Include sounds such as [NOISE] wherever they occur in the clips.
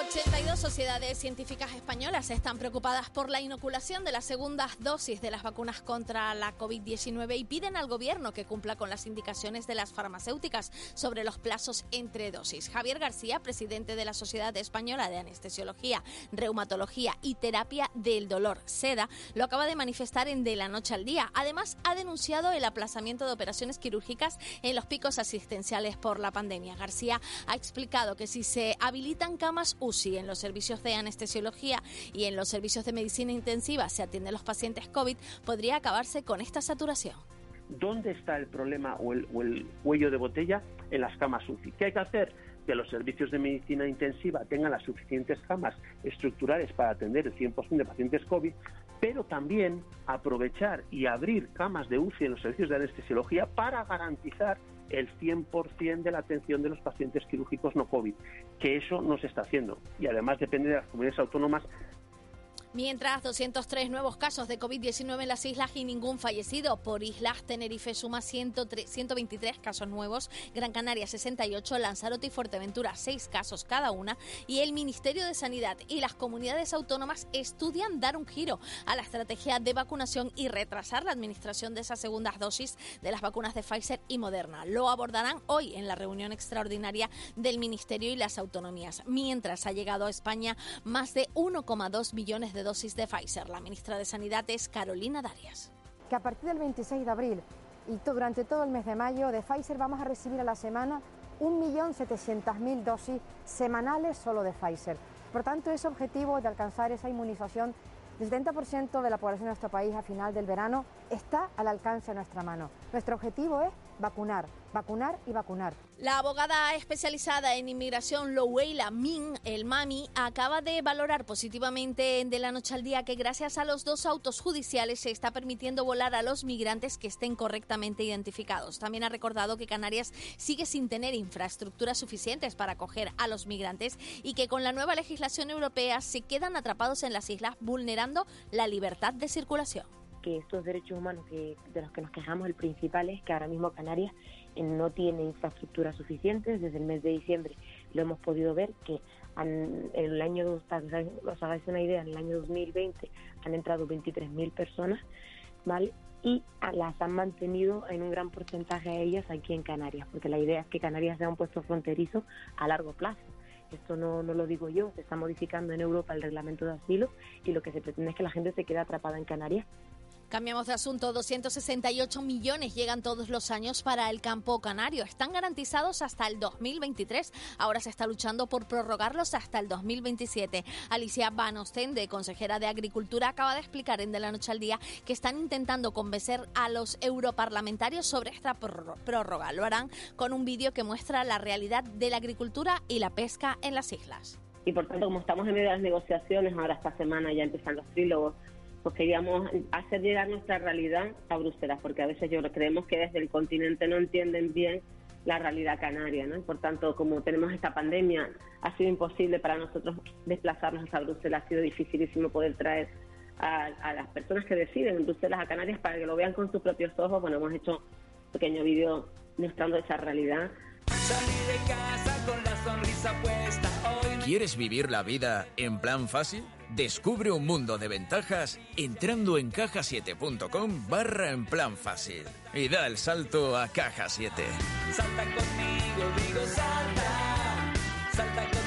82 sociedades científicas españolas están preocupadas por la inoculación de las segundas dosis de las vacunas contra la COVID-19 y piden al gobierno que cumpla con las indicaciones de las farmacéuticas sobre los plazos entre dosis. Javier García, presidente de la Sociedad Española de Anestesiología, Reumatología y Terapia del Dolor, SEDA, lo acaba de manifestar en De la Noche al Día. Además, ha denunciado el aplazamiento de operaciones quirúrgicas en los picos asistenciales por la pandemia. García ha explicado que si se habilitan camas UCI en los servicios de anestesiología y en los servicios de medicina intensiva se atienden los pacientes COVID, podría acabarse con esta saturación. ¿Dónde está el problema o el, o el cuello de botella? En las camas UCI. ¿Qué hay que hacer? que los servicios de medicina intensiva tengan las suficientes camas estructurales para atender el 100% de pacientes COVID, pero también aprovechar y abrir camas de UCI en los servicios de anestesiología para garantizar el 100% de la atención de los pacientes quirúrgicos no COVID, que eso no se está haciendo. Y además depende de las comunidades autónomas Mientras 203 nuevos casos de COVID-19 en las islas y ningún fallecido. Por islas, Tenerife suma 103, 123 casos nuevos, Gran Canaria 68, Lanzarote y Fuerteventura 6 casos cada una. Y el Ministerio de Sanidad y las comunidades autónomas estudian dar un giro a la estrategia de vacunación y retrasar la administración de esas segundas dosis de las vacunas de Pfizer y Moderna. Lo abordarán hoy en la reunión extraordinaria del Ministerio y las autonomías. Mientras ha llegado a España más de 1,2 millones de dosis de Pfizer. La ministra de Sanidad es Carolina Darias. Que a partir del 26 de abril y durante todo el mes de mayo de Pfizer vamos a recibir a la semana 1.700.000 dosis semanales solo de Pfizer. Por tanto, ese objetivo de alcanzar esa inmunización del 70% de la población de nuestro país a final del verano está al alcance de nuestra mano. Nuestro objetivo es vacunar, vacunar y vacunar. La abogada especializada en inmigración Louela Min, el Mami, acaba de valorar positivamente de la noche al día que gracias a los dos autos judiciales se está permitiendo volar a los migrantes que estén correctamente identificados. También ha recordado que Canarias sigue sin tener infraestructuras suficientes para acoger a los migrantes y que con la nueva legislación europea se quedan atrapados en las islas vulnerando la libertad de circulación que estos derechos humanos que, de los que nos quejamos, el principal es que ahora mismo Canarias eh, no tiene infraestructura suficiente. Desde el mes de diciembre lo hemos podido ver que en el año, os hagáis una idea, en el año 2020 han entrado 23.000 personas, ¿vale? Y las han mantenido en un gran porcentaje de ellas aquí en Canarias, porque la idea es que Canarias sea un puesto fronterizo a largo plazo. Esto no, no lo digo yo, se está modificando en Europa el reglamento de asilo y lo que se pretende es que la gente se quede atrapada en Canarias Cambiamos de asunto. 268 millones llegan todos los años para el campo canario. Están garantizados hasta el 2023. Ahora se está luchando por prorrogarlos hasta el 2027. Alicia Van Ostende, consejera de Agricultura, acaba de explicar en De la Noche al Día que están intentando convencer a los europarlamentarios sobre esta prórroga. Lo harán con un vídeo que muestra la realidad de la agricultura y la pesca en las islas. Y por tanto, como estamos en medio de las negociaciones, ahora esta semana ya empiezan los trílogos pues queríamos hacer llegar nuestra realidad a Bruselas, porque a veces yo creemos que desde el continente no entienden bien la realidad canaria, ¿no? por tanto, como tenemos esta pandemia, ha sido imposible para nosotros desplazarnos hasta Bruselas, ha sido dificilísimo poder traer a, las personas que deciden en Bruselas a Canarias para que lo vean con sus propios ojos. Bueno, hemos hecho un pequeño vídeo mostrando esa realidad. ¿Quieres vivir la vida en plan fácil? Descubre un mundo de ventajas entrando en cajasiete.com barra en plan fácil y da el salto a Caja 7. Salta conmigo, salta, salta conmigo.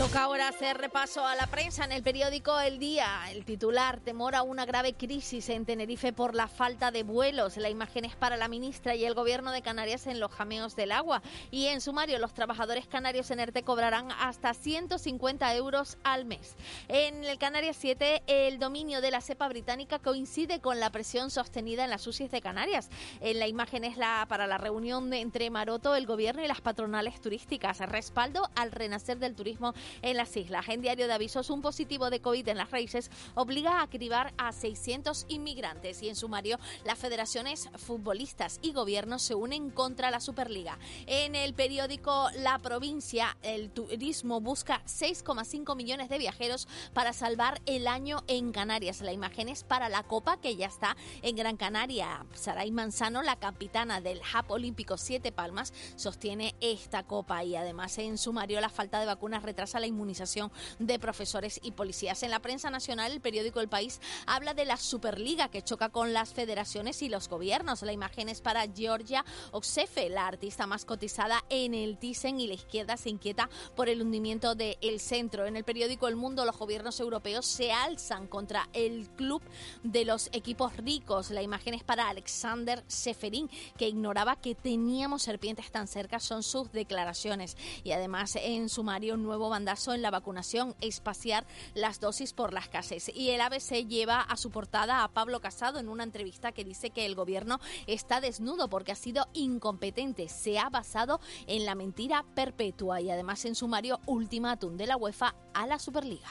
Toca ahora hacer repaso a la prensa en el periódico El Día. El titular temor a una grave crisis en Tenerife por la falta de vuelos. La imagen es para la ministra y el gobierno de Canarias en los jameos del agua. Y en sumario, los trabajadores canarios en ERTE cobrarán hasta 150 euros al mes. En el Canarias 7, el dominio de la cepa británica coincide con la presión sostenida en las UCIs de Canarias. En la imagen es la para la reunión entre Maroto, el gobierno y las patronales turísticas. Respaldo al renacer del turismo en las islas. En Diario de Avisos, un positivo de COVID en las raíces obliga a cribar a 600 inmigrantes y en sumario las federaciones futbolistas y gobiernos se unen contra la Superliga. En el periódico La Provincia, el turismo busca 6,5 millones de viajeros para salvar el año en Canarias. La imagen es para la Copa que ya está en Gran Canaria. Saray Manzano, la capitana del Hub Olímpico Siete Palmas, sostiene esta copa y además en sumario la falta de vacunas retrasa la inmunización de profesores y policías. En la prensa nacional, el periódico El País habla de la Superliga que choca con las federaciones y los gobiernos. La imagen es para Georgia Oxefe, la artista más cotizada en el Thyssen y la izquierda se inquieta por el hundimiento del el centro. En el periódico El Mundo, los gobiernos europeos se alzan contra el club de los equipos ricos. La imagen es para Alexander Seferin, que ignoraba que teníamos serpientes tan cerca, son sus declaraciones. Y además, en sumario, nuevo en la vacunación, espaciar las dosis por las casas. Y el ABC lleva a su portada a Pablo Casado en una entrevista que dice que el gobierno está desnudo porque ha sido incompetente. Se ha basado en la mentira perpetua y además en sumario ultimátum de la UEFA a la Superliga.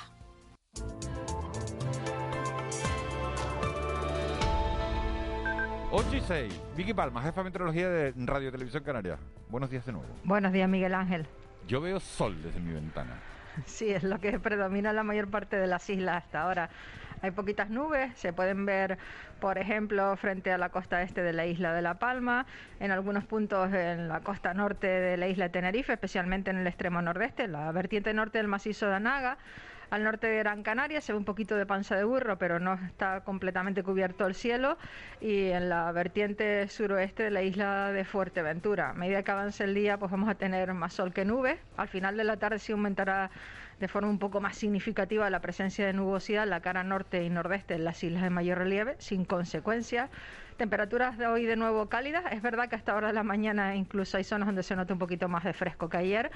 Ocho y 6. Vicky Palma, jefa de meteorología de Radio Televisión Canaria. Buenos días de nuevo. Buenos días, Miguel Ángel. Yo veo sol desde mi ventana. Sí, es lo que predomina la mayor parte de las islas hasta ahora. Hay poquitas nubes, se pueden ver, por ejemplo, frente a la costa este de la isla de La Palma, en algunos puntos en la costa norte de la isla de Tenerife, especialmente en el extremo nordeste, la vertiente norte del macizo de Anaga. Al norte de Gran Canaria se ve un poquito de panza de burro, pero no está completamente cubierto el cielo. Y en la vertiente suroeste de la isla de Fuerteventura. A medida que avance el día, pues vamos a tener más sol que nubes. Al final de la tarde sí aumentará de forma un poco más significativa la presencia de nubosidad en la cara norte y nordeste en las islas de mayor relieve, sin consecuencias. Temperaturas de hoy de nuevo cálidas. Es verdad que hasta ahora de la mañana incluso hay zonas donde se nota un poquito más de fresco que ayer,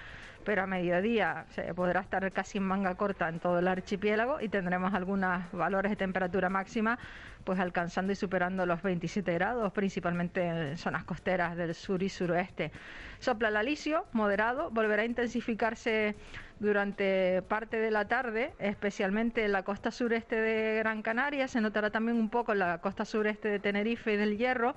pero a mediodía se podrá estar casi en manga corta en todo el archipiélago y tendremos algunos valores de temperatura máxima pues alcanzando y superando los 27 grados, principalmente en zonas costeras del sur y suroeste. Sopla el alisio, moderado, volverá a intensificarse durante parte de la tarde, especialmente en la costa sureste de Gran Canaria, se notará también un poco en la costa sureste de Tenerife y del Hierro,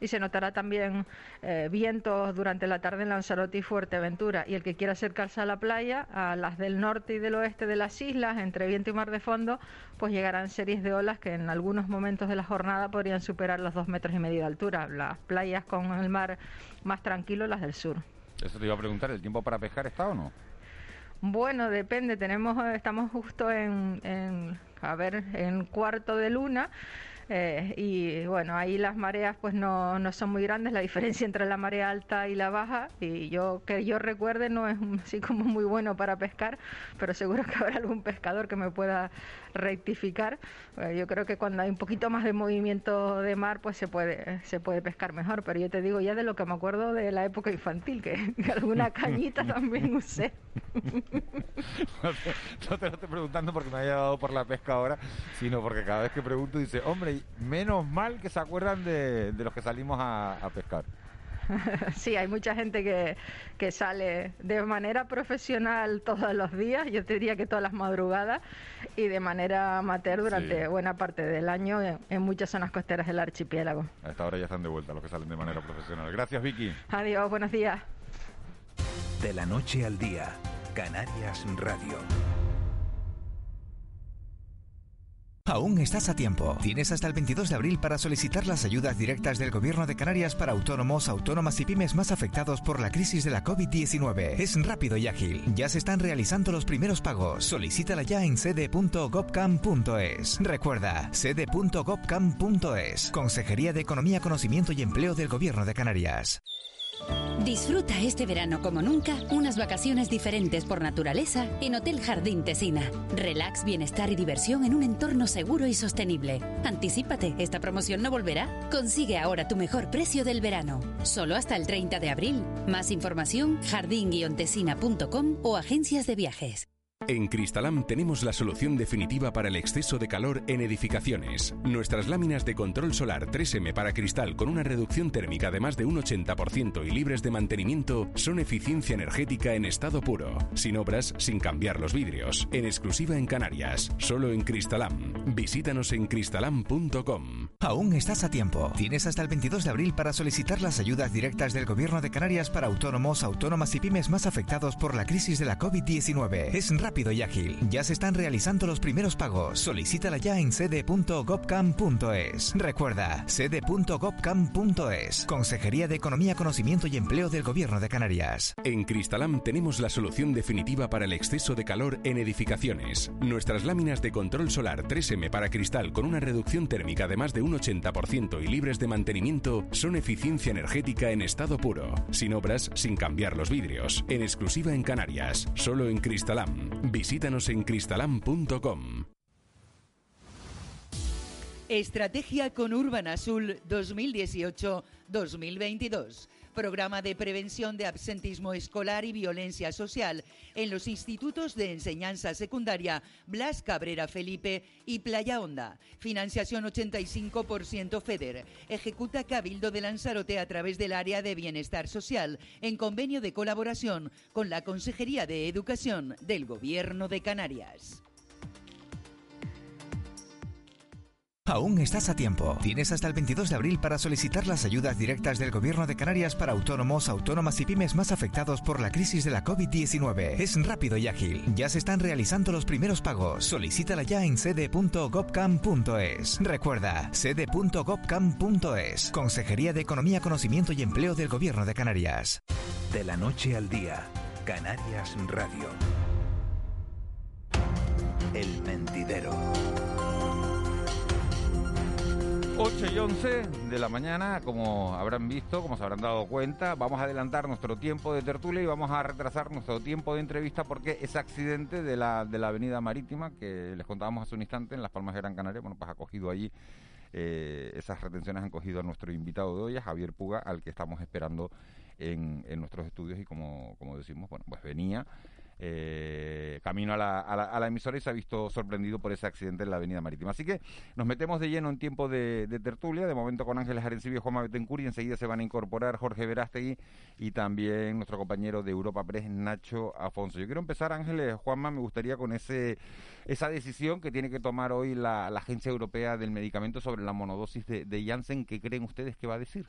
y se notará también eh, vientos durante la tarde en Lanzarote y Fuerteventura. Y el que quiera acercarse a la playa, a las del norte y del oeste de las islas, entre viento y mar de fondo, pues llegarán series de olas que en algunos momentos de la jornada podrían superar los dos metros y medio de altura. Las playas con el mar más tranquilo, las del sur. Eso te iba a preguntar, ¿el tiempo para pescar está o no? Bueno, depende. Tenemos, estamos justo en, en a ver, en cuarto de luna. Eh, y bueno, ahí las mareas pues no, no son muy grandes, la diferencia entre la marea alta y la baja, y yo que yo recuerde no es [LAUGHS] así como muy bueno para pescar, pero seguro que habrá algún pescador que me pueda rectificar. Eh, yo creo que cuando hay un poquito más de movimiento de mar, pues se puede, se puede pescar mejor, pero yo te digo ya de lo que me acuerdo de la época infantil, que, [LAUGHS] que alguna [LAUGHS] cañita también usé. [LAUGHS] no te lo estoy preguntando porque me haya dado por la pesca ahora, sino porque cada vez que pregunto dice, hombre, menos mal que se acuerdan de, de los que salimos a, a pescar. [LAUGHS] sí, hay mucha gente que, que, sale de manera profesional todos los días, yo te diría que todas las madrugadas, y de manera amateur durante sí. buena parte del año en, en, muchas zonas costeras del archipiélago. A esta hora ya están de vuelta los que salen de manera profesional. Gracias, Vicky. Adiós, buenos días. De la noche al día, Canarias Radio. Aún estás a tiempo. Tienes hasta el 22 de abril para solicitar las ayudas directas del Gobierno de Canarias para autónomos, autónomas y pymes más afectados por la crisis de la COVID-19. Es rápido y ágil. Ya se están realizando los primeros pagos. Solicítala ya en sede.gobcam.es. Recuerda, sede.gobcam.es. Consejería de Economía, Conocimiento y Empleo del Gobierno de Canarias. Disfruta este verano como nunca unas vacaciones diferentes por naturaleza en Hotel Jardín Tesina. Relax, bienestar y diversión en un entorno seguro y sostenible. Anticípate, esta promoción no volverá. Consigue ahora tu mejor precio del verano. Solo hasta el 30 de abril. Más información jardín-tesina.com o agencias de viajes. En Cristalam tenemos la solución definitiva para el exceso de calor en edificaciones. Nuestras láminas de control solar 3M para cristal con una reducción térmica de más de un 80% y libres de mantenimiento son eficiencia energética en estado puro, sin obras, sin cambiar los vidrios, en exclusiva en Canarias, solo en Cristalam. Visítanos en cristalam.com. Aún estás a tiempo. Tienes hasta el 22 de abril para solicitar las ayudas directas del Gobierno de Canarias para autónomos, autónomas y pymes más afectados por la crisis de la COVID-19. Es rápido y ágil. Ya se están realizando los primeros pagos. Solicítala ya en sede.gobcam.es. Recuerda, sede.gobcam.es. Consejería de Economía, Conocimiento y Empleo del Gobierno de Canarias. En Cristalam tenemos la solución definitiva para el exceso de calor en edificaciones. Nuestras láminas de control solar 3M para cristal con una reducción térmica de más de un 80% y libres de mantenimiento son eficiencia energética en estado puro, sin obras, sin cambiar los vidrios, en exclusiva en Canarias, solo en Cristalam. Visítanos en cristalam.com. Estrategia con Urban Azul 2018-2022. Programa de prevención de absentismo escolar y violencia social en los institutos de enseñanza secundaria Blas Cabrera Felipe y Playa Honda. Financiación 85% FEDER. Ejecuta Cabildo de Lanzarote a través del área de bienestar social en convenio de colaboración con la Consejería de Educación del Gobierno de Canarias. Aún estás a tiempo. Tienes hasta el 22 de abril para solicitar las ayudas directas del Gobierno de Canarias para autónomos, autónomas y pymes más afectados por la crisis de la COVID-19. Es rápido y ágil. Ya se están realizando los primeros pagos. Solicítala ya en sede.gobcam.es. Recuerda, sede.gobcam.es. Consejería de Economía, Conocimiento y Empleo del Gobierno de Canarias. De la noche al día, Canarias Radio. El mentidero. 8 y 11 de la mañana, como habrán visto, como se habrán dado cuenta, vamos a adelantar nuestro tiempo de tertulia y vamos a retrasar nuestro tiempo de entrevista porque ese accidente de la, de la avenida marítima que les contábamos hace un instante en Las Palmas de Gran Canaria, bueno, pues ha cogido allí, eh, esas retenciones han cogido a nuestro invitado de hoy, a Javier Puga, al que estamos esperando en, en nuestros estudios y como, como decimos, bueno, pues venía eh, camino a la, a, la, a la, emisora y se ha visto sorprendido por ese accidente en la avenida marítima. Así que nos metemos de lleno en tiempo de, de tertulia, de momento con Ángeles Arencibio y Juanma Betancourt y enseguida se van a incorporar Jorge Verástegui y también nuestro compañero de Europa Press, Nacho Afonso. Yo quiero empezar, Ángeles, Juanma, me gustaría con ese esa decisión que tiene que tomar hoy la, la Agencia Europea del Medicamento sobre la monodosis de, de Janssen. ¿Qué creen ustedes que va a decir?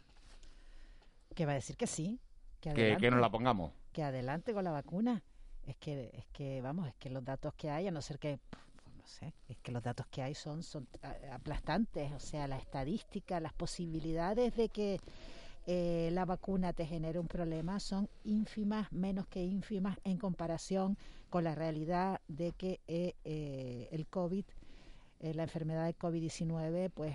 Que va a decir que sí. Que, que, que nos la pongamos. Que adelante con la vacuna es que es que vamos es que los datos que hay a no ser que no sé es que los datos que hay son son aplastantes o sea la estadística las posibilidades de que eh, la vacuna te genere un problema son ínfimas menos que ínfimas en comparación con la realidad de que eh, eh, el covid la enfermedad de covid-19 pues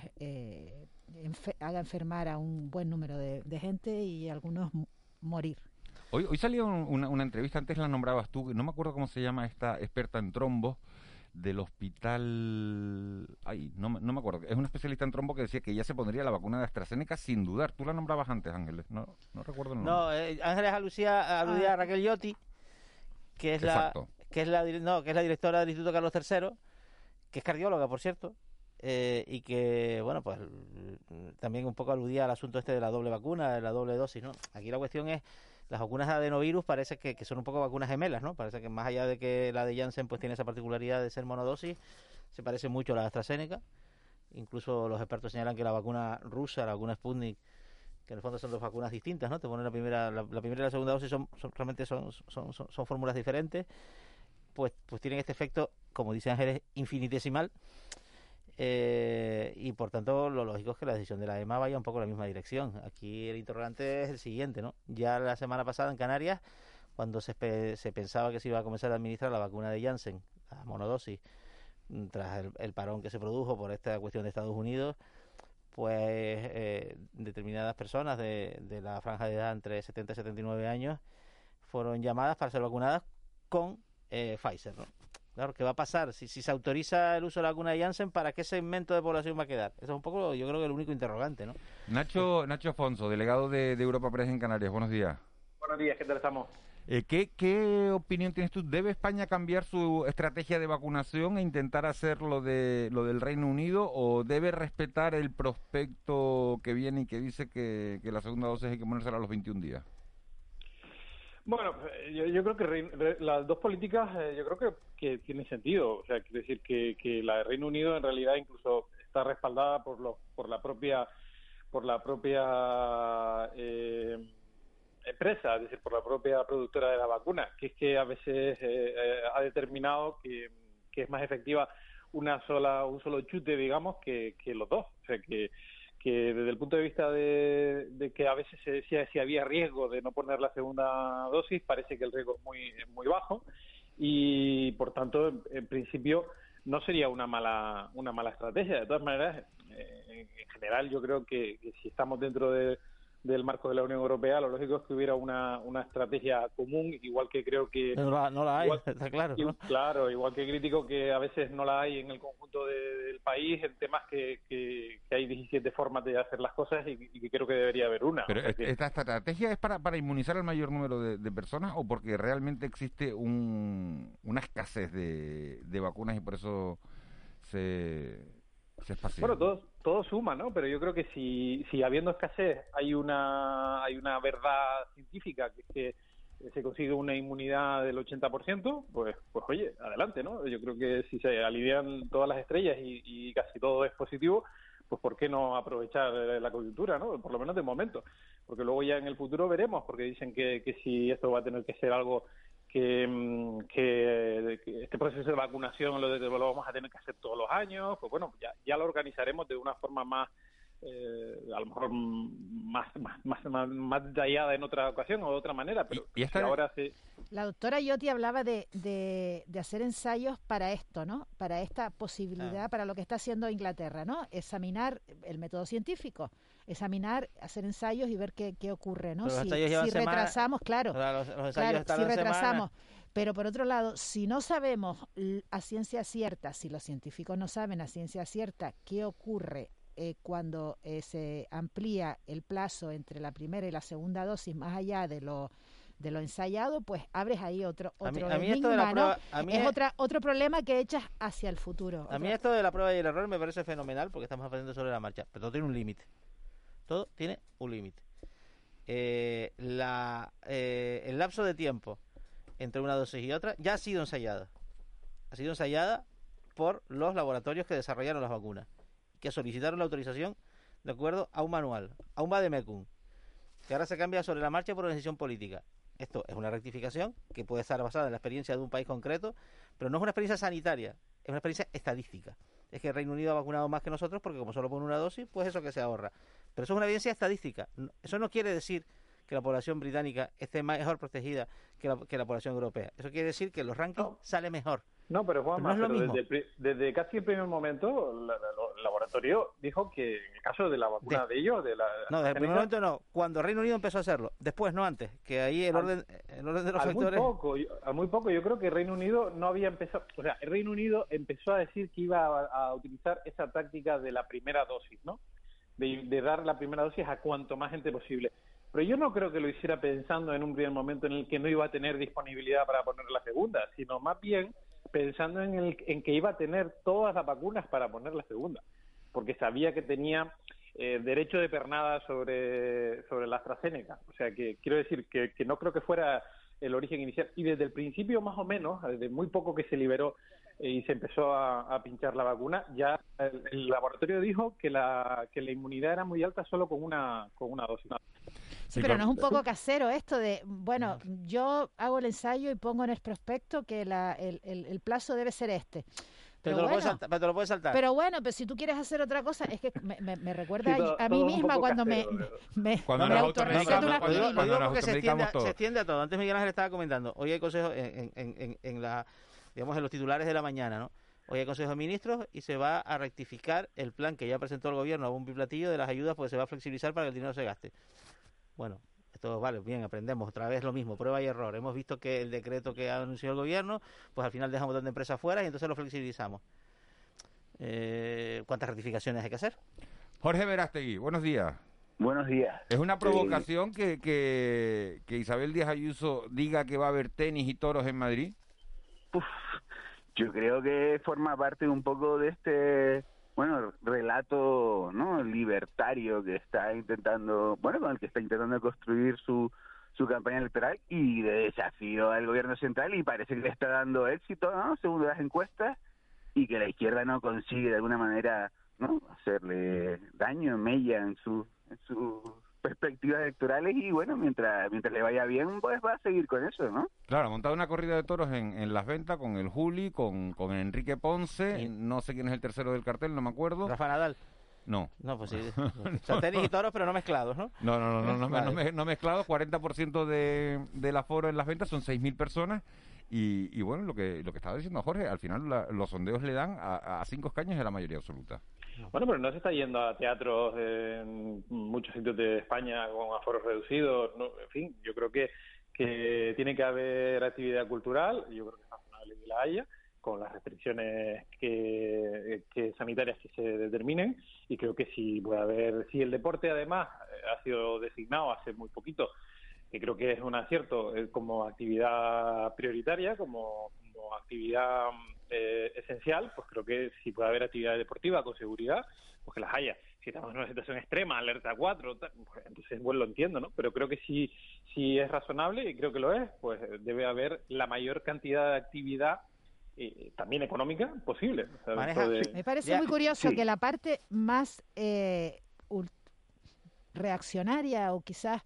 enfer haga enfermar a un buen número de, de gente y algunos morir Hoy, hoy salió una, una, entrevista, antes la nombrabas tú, no me acuerdo cómo se llama esta experta en trombo del hospital... Ay, no, no me acuerdo. Es una especialista en trombo que decía que ya se pondría la vacuna de AstraZeneca sin dudar. Tú la nombrabas antes, Ángeles. No, no recuerdo el nombre. No, eh, Ángeles aludía, aludía a Raquel Yotti, que es, Exacto. la, que, es la, no, que es la directora del Instituto Carlos III, que es cardióloga, por cierto. Eh, y que, bueno, pues también un poco aludía al asunto este de la doble vacuna, de la doble dosis, ¿no? Aquí la cuestión es las vacunas de adenovirus parece que, que, son un poco vacunas gemelas, ¿no? Parece que más allá de que la de Janssen pues tiene esa particularidad de ser monodosis, se parece mucho a la de AstraZeneca. Incluso los expertos señalan que la vacuna rusa, la vacuna Sputnik, que en el fondo son dos vacunas distintas, ¿no? Te ponen la primera, la, la primera y la segunda dosis son, son realmente son, son, son, son, fórmulas diferentes, pues, pues tienen este efecto, como dice Ángeles, infinitesimal. Eh, y por tanto lo lógico es que la decisión de la EMA vaya un poco en la misma dirección. Aquí el interrogante es el siguiente, ¿no? Ya la semana pasada en Canarias, cuando se, se pensaba que se iba a comenzar a administrar la vacuna de Janssen, la monodosis, tras el, el, parón que se produjo por esta cuestión de Estados Unidos, pues eh, determinadas personas de, de la franja de edad entre 70 y 79 años fueron llamadas para ser vacunadas con eh, Pfizer, ¿no? Claro, ¿qué va a pasar? Si, si se autoriza el uso de la vacuna de Janssen, ¿para qué segmento de población va a quedar? Eso es un poco, yo creo que el único interrogante, ¿no? Nacho, Nacho Afonso, delegado de, de Europa Press en Canarias. Buenos días. Buenos días, ¿qué tal estamos? Eh, ¿qué, ¿Qué opinión tienes tú? ¿Debe España cambiar su estrategia de vacunación e intentar hacer lo, de, lo del Reino Unido o debe respetar el prospecto que viene y que dice que, que la segunda dosis hay que ponérsela a los 21 días? Bueno, yo, yo creo que re, las dos políticas eh, yo creo que, que tienen sentido. O sea, quiere decir que, que la de Reino Unido en realidad incluso está respaldada por, lo, por la propia por la propia eh, empresa, es decir, por la propia productora de la vacuna, que es que a veces eh, eh, ha determinado que, que, es más efectiva una sola un solo chute, digamos, que, que los dos. O sea, que, que desde el punto de vista de, que a veces se decía si había riesgo de no poner la segunda dosis, parece que el riesgo es muy, bajo y, por tanto, en, principio no sería una mala una mala estrategia. De todas maneras, eh, en general, yo creo que si estamos dentro de del marco de la Unión Europea, lo lógico es que hubiera una, una estrategia común, igual que creo que... No la, no la hay, igual, [LAUGHS] está claro. ¿no? Claro, igual que crítico que a veces no la hay en el conjunto de, del país, en temas que, que, que, hay 17 formas de hacer las cosas y, y, que creo que debería haber una. Pero o sea que... ¿esta estrategia es para, para inmunizar al mayor número de, de personas o porque realmente existe un, una escasez de, de vacunas y por eso se bueno, todo, todo suma, ¿no? Pero yo creo que si, si habiendo escasez hay una, hay una verdad científica que es que se consigue una inmunidad del 80%, pues, pues oye, adelante, ¿no? Yo creo que si se alinean todas las estrellas y, y casi todo es positivo, pues ¿por qué no aprovechar la coyuntura, ¿no? Por lo menos de momento, porque luego ya en el futuro veremos, porque dicen que, que si esto va a tener que ser algo que, que, que, este proceso de vacunación lo, lo, vamos a tener que hacer todos los años, pues bueno, ya, ya lo organizaremos de una forma más, eh, a lo mejor más, más, más, más, más detallada en otra ocasión o de otra manera, pero ¿Y, y esta... ahora sí. La doctora Yoti hablaba de, de, de, hacer ensayos para esto, ¿no? Para esta posibilidad, ah. para lo que está haciendo Inglaterra, ¿no? Examinar el método científico examinar, hacer ensayos y ver qué, qué ocurre, ¿no? Si, si retrasamos, claro, los, los claro si retrasamos. Pero por otro lado, si no sabemos a ciencia cierta, si los científicos no saben a ciencia cierta qué ocurre eh, cuando eh, se amplía el plazo entre la primera y la segunda dosis más allá de lo de lo ensayado, pues abres ahí otro otro a mí, a mí enigma, esto de la prueba, ¿no? a mí es, es, otra otro problema que echas hacia el futuro. A mí esto de la prueba y el error me parece fenomenal porque estamos aprendiendo sobre la marcha, pero todo tiene un límite. Todo tiene un límite. Eh, eh, el lapso de tiempo entre una dosis y otra ya ha sido ensayada. Ha sido ensayada por los laboratorios que desarrollaron las vacunas, que solicitaron la autorización de acuerdo a un manual, a un vademecum, que ahora se cambia sobre la marcha por una decisión política. Esto es una rectificación que puede estar basada en la experiencia de un país concreto, pero no es una experiencia sanitaria, es una experiencia estadística. Es que el Reino Unido ha vacunado más que nosotros porque como solo pone una dosis, pues eso que se ahorra. Pero eso es una evidencia estadística. Eso no quiere decir que la población británica esté mejor protegida que la, que la población europea. Eso quiere decir que los rankings no. sale mejor. No, pero Juanma, no pero desde, desde, casi el primer momento la, la, el laboratorio dijo que en el caso de la vacuna de, de ellos, de la no, desde el primer momento no. Cuando Reino Unido empezó a hacerlo, después no antes, que ahí el orden, el orden de los factores. Muy poco, a muy poco. Yo creo que Reino Unido no había empezado, o sea, el Reino Unido empezó a decir que iba a, a utilizar esa táctica de la primera dosis, ¿no? De, de dar la primera dosis a cuanto más gente posible pero yo no creo que lo hiciera pensando en un primer momento en el que no iba a tener disponibilidad para poner la segunda, sino más bien pensando en, el, en que iba a tener todas las vacunas para poner la segunda, porque sabía que tenía eh, derecho de pernada sobre, sobre la AstraZeneca. O sea, que quiero decir que, que no creo que fuera el origen inicial. Y desde el principio, más o menos, desde muy poco que se liberó y se empezó a, a, pinchar la vacuna, ya el, el, laboratorio dijo que la, que la inmunidad era muy alta solo con una, con una dosis. Sí, pero no es un poco casero esto de, bueno, yo hago el ensayo y pongo en el prospecto que la, el, el, el plazo debe ser este. Pero, pero, bueno, saltar, pero, te lo puedes saltar. Pero bueno, pero si tú quieres hacer otra cosa, es que me, me, me recuerda sí, todo, a, mí misma cuando me, me, cuando me autorrecito una Lo digo, digo porque se extiende, se extiende, a todo. Antes Miguel Ángel estaba comentando, hoy hay consejos en, en, en, en, la, digamos, en los titulares de la mañana, ¿no? Hoy hay Consejo de Ministros y se va a rectificar el plan que ya presentó el gobierno a un platillo de las ayudas porque se va a flexibilizar para que el dinero se gaste. Bueno, esto vale, bien, aprendemos otra vez lo mismo, prueba y error. Hemos visto que el decreto que ha anunciado el gobierno, pues al final dejamos de empresas fuera y entonces lo flexibilizamos. Eh, ¿Cuántas rectificaciones hay que hacer? Jorge Verástegui, buenos días. Buenos días. ¿Es una provocación que, que, que Isabel Díaz Ayuso diga que va a haber tenis y toros en Madrid? Uf, yo creo que forma parte un poco de este bueno relato no libertario que está intentando bueno con el que está intentando construir su su campaña electoral y de desafío al gobierno central y parece que le está dando éxito no según las encuestas y que la izquierda no consigue de alguna manera no hacerle daño mella en su en su perspectivas electorales y bueno, mientras mientras le vaya bien, pues va a seguir con eso, ¿no? Claro, ha montado una corrida de toros en, en las ventas con el Juli, con, con Enrique Ponce, no sé quién es el tercero del cartel, no me acuerdo. Rafa Nadal. No. No, pues sí. [LAUGHS] tenis y toros, pero no mezclados, ¿no? No, no, no, no, no, no, mezclados. 40% de, del aforo en las ventas son 6.000 personas. Y, y, bueno, lo que lo que estaba diciendo Jorge, al final los sondeos le dan a, a cinco escaños de la mayoría absoluta. Bueno, pero no se está yendo a teatros en muchos sitios de España con aforos reducidos. En fin, yo creo que, que tiene que haber actividad cultural, yo creo que es razonable que la haya, con las restricciones que, sanitarias que se determinen y creo que si puede haber, si el deporte además eh, ha sido designado hace muy poquito, que creo que es un acierto eh, como actividad prioritaria, como, como actividad eh, esencial, pues creo que si puede haber actividad deportiva con seguridad, pues que las haya. Si estamos en una situación extrema, alerta 4, pues entonces bueno, lo entiendo, ¿no? Pero creo que si, si es razonable, y creo que lo es, pues debe haber la mayor cantidad de actividad eh, también económica posible. Me parece muy curioso que la parte más eh, reaccionaria o quizás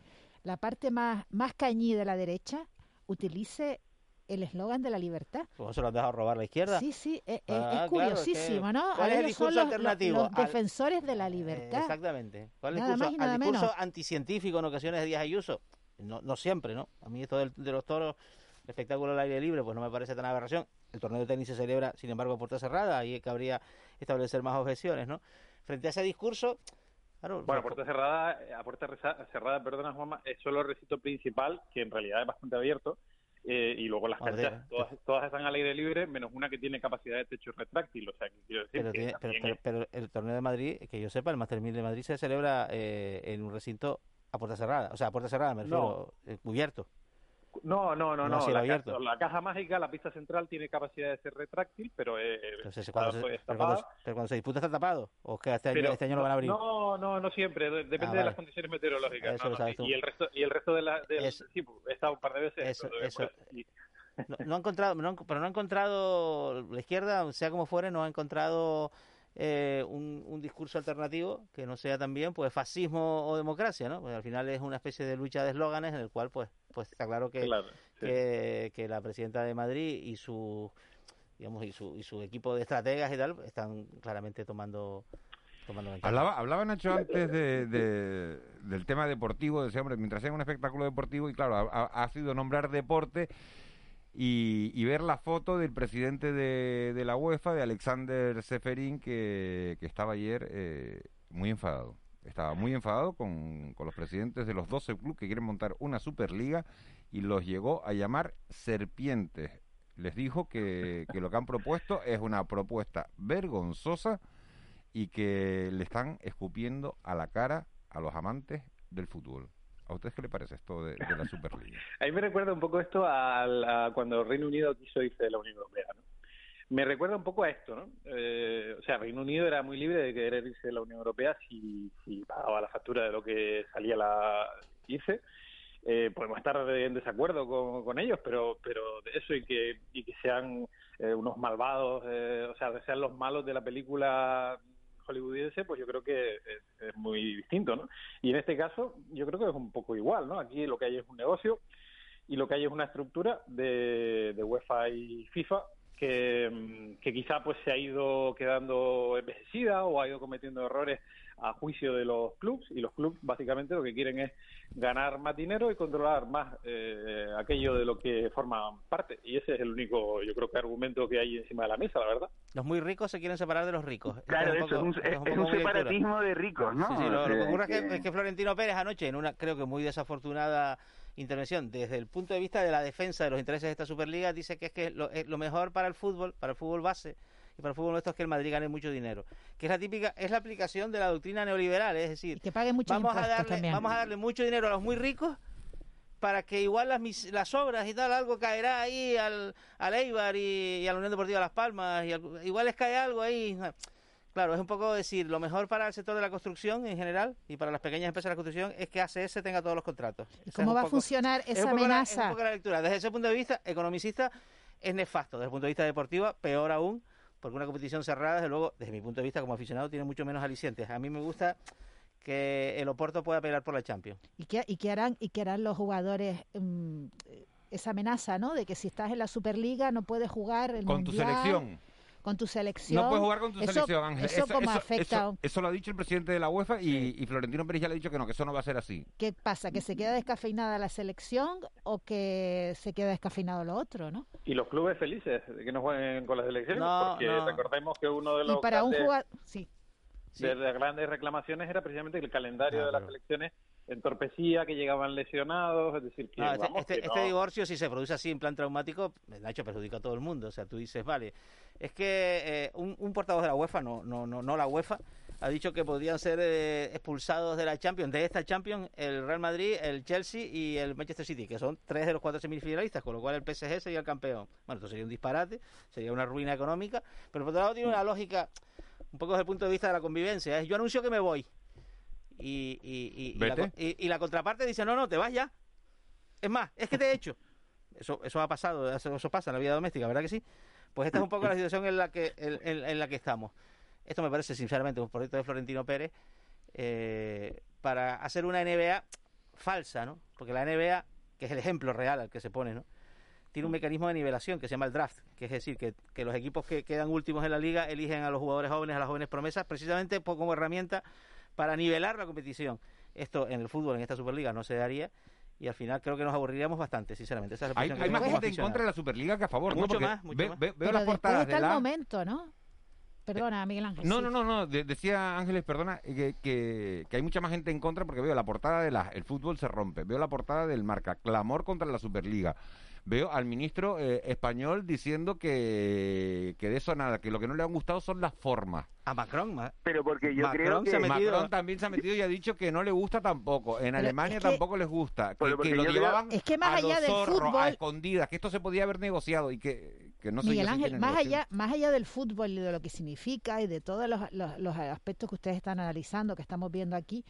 la parte más, más cañí de la derecha utilice el eslogan de la libertad. ¿Cómo se lo han dejado robar la izquierda? Sí, sí, es, ah, curiosísimo, ¿no? ¿Cuál es el discurso alternativo? Los, defensores de la libertad. exactamente. ¿Cuál es el discurso, al discurso antiscientífico en ocasiones de Díaz Ayuso? No, no siempre, ¿no? A mí esto de los toros, el espectáculo al aire libre, pues no me parece tan aberración. El torneo de tenis se celebra, sin embargo, a puerta cerrada, ahí cabría establecer más objeciones, ¿no? Frente a ese discurso, Claro, bueno, a puerta cerrada, a puerta cerrada, perdona Juanma, es solo el recinto principal, que en realidad es bastante abierto, eh, y luego las canchas todas, están al aire libre, menos una que tiene capacidad de techo retráctil, o sea, que quiero decir pero, el torneo de Madrid, que yo sepa, el Master 1000 de Madrid se celebra eh, en un recinto a puerta cerrada, o sea, a puerta cerrada me refiero, eh, cubierto. No, no, no, no. La, caja, mágica, la pista central tiene capacidad de ser retráctil, pero, eh, cuando se, pero, cuando, se disputa está tapado. ¿O que este, año, este año lo van a abrir? No, no, no siempre. Depende ah, de las condiciones meteorológicas. y, el resto, y el resto de la. sí, he estado un par de veces. Eso, eso. No, ha encontrado, pero no ha encontrado la izquierda, sea como fuere, no ha encontrado eh, un, discurso alternativo que no sea también pues fascismo o democracia, ¿no? Pues al final es una especie de lucha de eslóganes en el cual pues pues está claro que, que, la presidenta de Madrid y su digamos y su, y su equipo de estrategas y tal están claramente tomando tomando Hablaba, hablaba Nacho antes de, del tema deportivo, decía, hombre, mientras sea un espectáculo deportivo, y claro, ha, ha sido nombrar deporte y, ver la foto del presidente de, la UEFA, de Alexander Seferin, que, estaba ayer eh, muy enfadado. Estaba muy enfadado con, los presidentes de los 12 clubes que quieren montar una Superliga y los llegó a llamar serpientes. Les dijo que, [LAUGHS] que lo que han propuesto es una propuesta vergonzosa y que le están escupiendo a la cara a los amantes del fútbol. ¿A ustedes qué le parece esto de, la [LAUGHS] Superliga? a mí me recuerda un poco esto a, cuando Reino Unido quiso irse de la Unión Europea, ¿no? Me recuerda un poco a esto, ¿no? Eh, o sea, Reino Unido era muy libre de querer irse de la Unión Europea si, si pagaba la factura de lo que salía la irse. Eh, podemos estar en desacuerdo con, ellos, pero pero de eso y que y que sean eh, unos malvados, o sea, sean los malos de la película hollywoodiense, pues yo creo que es, muy distinto, ¿no? Y en este caso, yo creo que es un poco igual, ¿no? Aquí lo que hay es un negocio y lo que hay es una estructura de, de UEFA y FIFA que, que, quizá pues se ha ido quedando envejecida o ha ido cometiendo errores a juicio de los clubes y los clubes básicamente lo que quieren es ganar más dinero y controlar más eh, aquello de lo que forman parte. Y ese es el único yo creo que argumento que hay encima de la mesa la verdad. Los muy ricos se quieren separar de los ricos. Claro eso es un, es un, separatismo de ricos no sí, sí, lo, que ocurre es que, Florentino Pérez anoche en una creo que muy desafortunada intervención desde el punto de vista de la defensa de los intereses de esta Superliga dice que es que lo, es lo mejor para el fútbol para el fútbol base y para el fútbol nuestro es que el Madrid gane mucho dinero, que es la típica, es la aplicación de la doctrina neoliberal, es decir, que pague mucho vamos a darle, vamos a darle mucho dinero a los muy ricos para que igual las, las obras y tal, algo caerá ahí al, al Eibar y, a la Unión Deportiva Las Palmas, y igual les cae algo ahí. Claro, es un poco decir, lo mejor para el sector de la construcción en general y para las pequeñas empresas de la construcción es que ACS tenga todos los contratos. ¿Cómo va a funcionar esa amenaza? es un poco la lectura. Desde ese punto de vista, economicista, es nefasto. Desde el punto de vista deportivo, peor aún, porque una competición cerrada, desde luego, desde mi punto de vista como aficionado, tiene mucho menos alicientes. A mí me gusta que el Oporto pueda pelear por la Champions. ¿Y qué, y qué harán, y qué harán los jugadores? Mm, esa amenaza, ¿no? De que si estás en la Superliga no puedes jugar el Con tu selección con tu selección. No puedes jugar con tu selección, Ángel. Eso, como afecta. Eso, lo ha dicho el presidente de la UEFA y, Florentino Pérez ya le ha dicho que no, que eso no va a ser así. ¿Qué pasa? ¿Que se queda descafeinada la selección o que se queda descafeinado lo otro, no? Y los clubes felices de que no jueguen con las selecciones, porque recordemos que uno de los. Y para un jugador. Sí. De las grandes reclamaciones era precisamente el calendario de las selecciones entorpecía, que llegaban lesionados, es decir, que, este, este, este, divorcio si se produce así en plan traumático, hecho perjudica a todo el mundo, o sea, tú dices, vale, es que eh, un, portavoz de la UEFA, no, no, no, no la UEFA, ha dicho que podrían ser eh, expulsados de la Champions, de esta Champions, el Real Madrid, el Chelsea y el Manchester City, que son tres de los cuatro semifinalistas, con lo cual el PSG sería el campeón. Bueno, esto sería un disparate, sería una ruina económica, pero por otro lado tiene una lógica, un poco desde el punto de vista de la convivencia, es yo anuncio que me voy, y, y, y, la, contraparte dice, no, no, te vas ya. Es más, es que te he hecho. Eso, eso ha pasado, eso, pasa en la vida doméstica, ¿verdad que sí? Pues esta es un poco la situación en la que, en, la que estamos. Esto me parece, sinceramente, un proyecto de Florentino Pérez eh, para hacer una NBA falsa, ¿no? Porque la NBA, que es el ejemplo real al que se pone, ¿no? Tiene un mecanismo de nivelación que se llama el draft, que es decir, que, que los equipos que quedan últimos en la liga eligen a los jugadores jóvenes, a las jóvenes promesas, precisamente como herramienta para nivelar la competición. Esto en el fútbol, en esta Superliga, no se daría y al final creo que nos aburriríamos bastante, sinceramente. hay, más gente en contra de la Superliga que a favor. Mucho más, mucho más. veo las portadas de el momento, ¿no? Perdona, Miguel Ángel. No, no, no, no. decía Ángeles, perdona, que, que, hay mucha más gente en contra porque veo la portada de la, el fútbol se rompe. Veo la portada del marca, clamor contra la Superliga veo al ministro eh, español diciendo que, que de eso nada, que lo que no le han gustado son las formas. A Macron, pero porque yo creo que Macron también se ha metido y ha dicho que no le gusta tampoco. En Alemania tampoco les gusta. Que, lo llevaban es que más allá del fútbol, a escondidas, que esto se podía haber negociado y que, que no se Miguel Ángel, más allá, más allá del fútbol y de lo que significa y de todos los, los, los aspectos que ustedes están analizando, que estamos viendo aquí,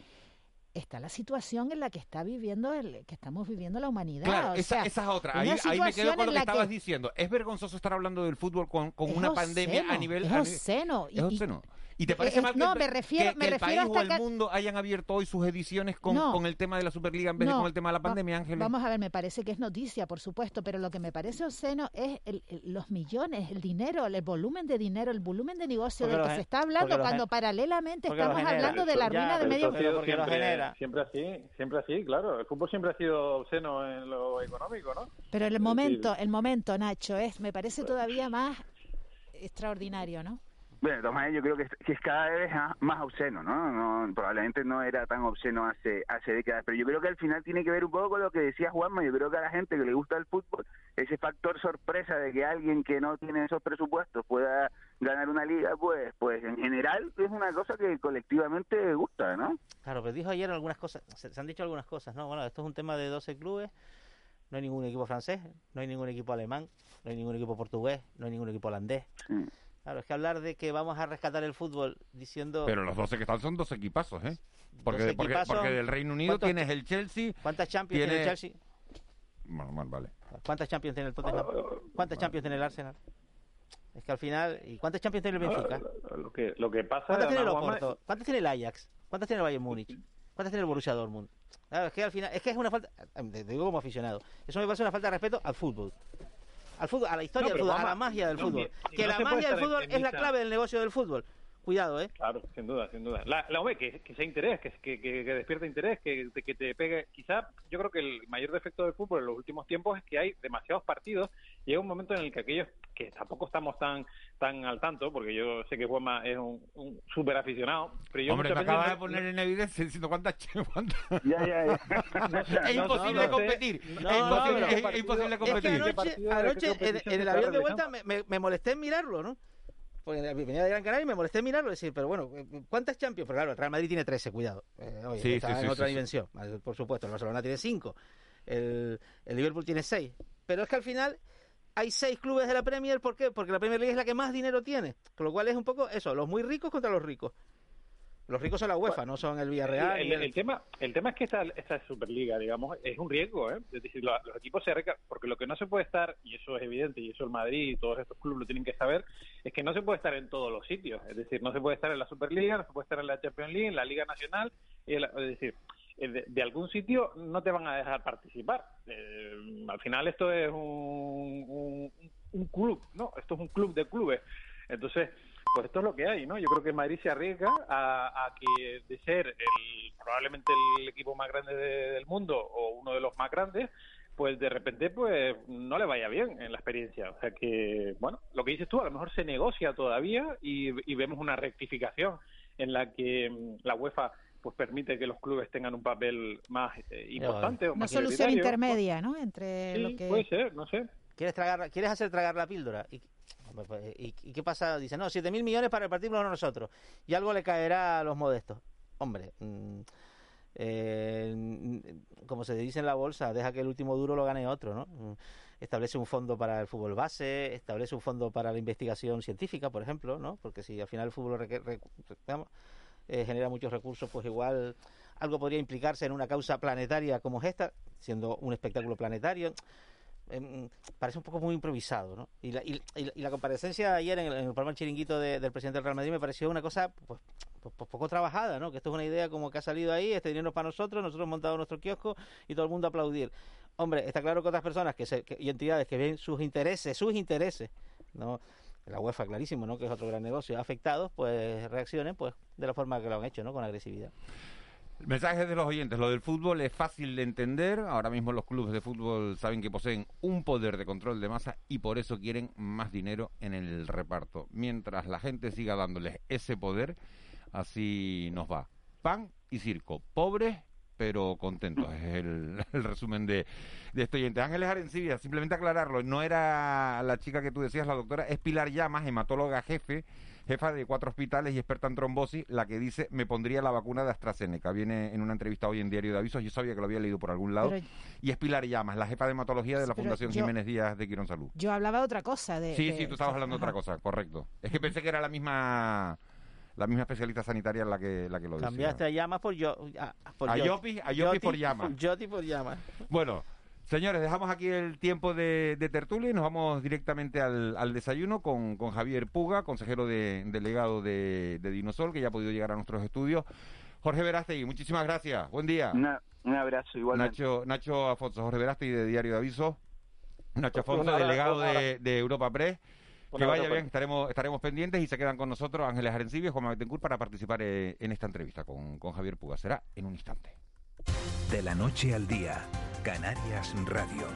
está la situación en la que está viviendo el, que estamos viviendo la humanidad. Claro, esa, es otra. Ahí, me quedo con lo que estabas diciendo. Es vergonzoso estar hablando del fútbol con, con una pandemia a nivel... Es obsceno. Es obsceno. ¿Y te parece mal que, no, me refiero, me el país o el mundo hayan abierto hoy sus ediciones con, con, el tema de la Superliga en vez de con el tema de la pandemia, Ángel? Vamos a ver, me parece que es noticia, por supuesto, pero lo que me parece obsceno es los millones, el dinero, el volumen de dinero, el volumen de negocio del que se está hablando cuando paralelamente estamos hablando de la ruina de medio mundo. Siempre, siempre así, siempre así, claro. El fútbol siempre ha sido obsceno en lo económico, ¿no? Pero el momento, el momento, Nacho, es me parece todavía más extraordinario, ¿no? Bueno, de yo creo que es, cada vez más obsceno, ¿no? ¿no? Probablemente no era tan obsceno hace hace décadas, pero yo creo que al final tiene que ver un poco con lo que decía Juanma. Yo creo que a la gente que le gusta el fútbol, ese factor sorpresa de que alguien que no tiene esos presupuestos pueda ganar una liga, pues pues en general es una cosa que colectivamente gusta, ¿no? Claro, pero dijo ayer algunas cosas, se, han dicho algunas cosas, ¿no? Bueno, esto es un tema de 12 clubes, no hay ningún equipo francés, no hay ningún equipo alemán, no hay ningún equipo portugués, no hay ningún equipo holandés. Claro, es que hablar de que vamos a rescatar el fútbol diciendo... Pero los 12 que están son dos equipazos, ¿eh? Porque, porque, porque, del Reino Unido tienes el Chelsea... ¿Cuántas Champions tiene, el Chelsea? Bueno, bueno, vale. ¿Cuántas Champions tiene el Tottenham? ¿Cuántas Champions tiene el Arsenal? Es que al final... ¿Y cuántas Champions tiene el Benfica? Lo que, lo que pasa... ¿Cuántas tiene el Oporto? ¿Cuántas tiene el Ajax? ¿Cuántas tiene el Bayern Múnich? ¿Cuántas tiene el Borussia Dortmund? Claro, es que al final... Es que es una falta... Te digo como aficionado. Eso me parece una falta de respeto al fútbol al fútbol, a la historia del fútbol, a la magia del fútbol. que la magia del fútbol es la clave del negocio del fútbol. Cuidado, ¿eh? Claro, sin duda, sin duda. La, la que, que sea interés, que, que, que, despierta interés, que, que te pegue. Quizá yo creo que el mayor defecto del fútbol en los últimos tiempos es que hay demasiados partidos. Y llega un momento en el que aquellos que tampoco estamos tan tan al tanto, porque yo sé que Juanma es un, un súper aficionado. Pero yo Hombre, me acabas de poner en evidencia diciendo cuántas. cuántas... [LAUGHS] Ya, ya, ya. [LAUGHS] es imposible competir. es imposible, competir. anoche, en, el avión de vuelta me, me molesté en mirarlo, ¿no? Porque venía de Gran Canaria y me molesté mirarlo, decir, pero bueno, ¿cuántas Champions? Pero claro, el Real Madrid tiene 13, cuidado. Eh, sí, está en otra dimensión, por supuesto. El Barcelona tiene 5, el, el Liverpool tiene 6. Pero es que al final hay 6 clubes de la Premier, ¿por qué? Porque la Premier League es la que más dinero tiene. Con lo cual es un poco eso, los muy ricos contra los ricos. Los ricos son la UEFA, no son el Villarreal. El, el, tema, el tema es que esta, esta Superliga, digamos, es un riesgo, ¿eh? Es decir, los, equipos se recargan, porque lo que no se puede estar, y eso es evidente, y eso el Madrid y todos estos clubes lo tienen que saber, es que no se puede estar en todos los sitios. Es decir, no se puede estar en la Superliga, no se puede estar en la Champions League, en la Liga Nacional, y es decir, de, algún sitio no te van a dejar participar. Eh, al final esto es un, un, un club, ¿no? Esto es un club de clubes. Entonces, pues esto es lo que hay, ¿no? Yo creo que Madrid se arriesga a, que de ser el, probablemente el equipo más grande del mundo o uno de los más grandes, pues de repente pues no le vaya bien en la experiencia. O sea que, bueno, lo que dices tú, a lo mejor se negocia todavía y, vemos una rectificación en la que mm, la UEFA pues permite que los clubes tengan un papel más eh, importante. Una solución intermedia, ¿no? Entre sí, lo que... puede ser, no sé. ¿Quieres, tragar, ¿Quieres hacer tragar la píldora? Y pues, pues, ¿Y, qué pasa? Dice, no, 7 mil millones para repartirlos nosotros. Y algo le caerá a los modestos. Hombre, mm, eh, como se dice en la bolsa, deja que el último duro lo gane otro, ¿no? Mm, establece un fondo para el fútbol base, establece un fondo para la investigación científica, por ejemplo, ¿no? Porque si al final el fútbol eh, genera muchos recursos, pues igual algo podría implicarse en una causa planetaria como esta, siendo un espectáculo planetario. Em, parece un poco muy improvisado, ¿no? Y la, y, la comparecencia ayer en el, en programa Chiringuito del presidente del Real Madrid me pareció una cosa pues, pues, pues, poco trabajada, ¿no? Que esto es una idea como que ha salido ahí, este dinero para nosotros, nosotros hemos montado nuestro kiosco y todo el mundo aplaudir. Hombre, está claro que otras personas que, se, y entidades que ven sus intereses, sus intereses, ¿no? La UEFA, clarísimo, ¿no? Que es otro gran negocio, afectados, pues reaccionen pues de la forma que lo han hecho, ¿no? Con agresividad. Mensaje de los oyentes. Lo del fútbol es fácil de entender. Ahora mismo los clubes de fútbol saben que poseen un poder de control de masa y por eso quieren más dinero en el reparto. Mientras la gente siga dándoles ese poder, así nos va. Pan y circo. Pobres pero contentos. Es el, [LAUGHS] resumen de, de este oyente. Ángeles Arencibia, simplemente aclararlo, no era la chica que tú decías, la doctora, es Pilar Llamas, hematóloga jefe jefa de cuatro hospitales y experta en trombosis, la que dice me pondría la vacuna de AstraZeneca. Viene en una entrevista hoy en Diario de Avisos, yo sabía que lo había leído por algún lado. Y es Pilar Llamas, la jefa de hematología de la Fundación Jiménez Díaz de Quirón Salud. Yo hablaba de otra cosa. De, sí, sí, tú estabas hablando de otra cosa, correcto. Es que pensé que era la misma la misma especialista sanitaria la que la que lo decía. Cambiaste a llamas por yo a, por a Yopi, a Yopi por llamas. [LAUGHS] Yopi por llamas. Bueno, Señores, dejamos aquí el tiempo de, tertulia y nos vamos directamente al, desayuno con, Javier Puga, consejero de, delegado de, Dinosol, que ya ha podido llegar a nuestros estudios. Jorge Verástegui, muchísimas gracias. Buen día. un abrazo, igualmente. Nacho, Nacho Afonso, Jorge Verástegui de Diario de Aviso. Nacho Afonso, delegado de, Europa Press. Que vaya bien, estaremos, estaremos pendientes y se quedan con nosotros Ángeles Arencibia y Juan Betancourt para participar eh, en esta entrevista con, con Javier Puga. Será en un instante. De la noche al día Canarias Radio.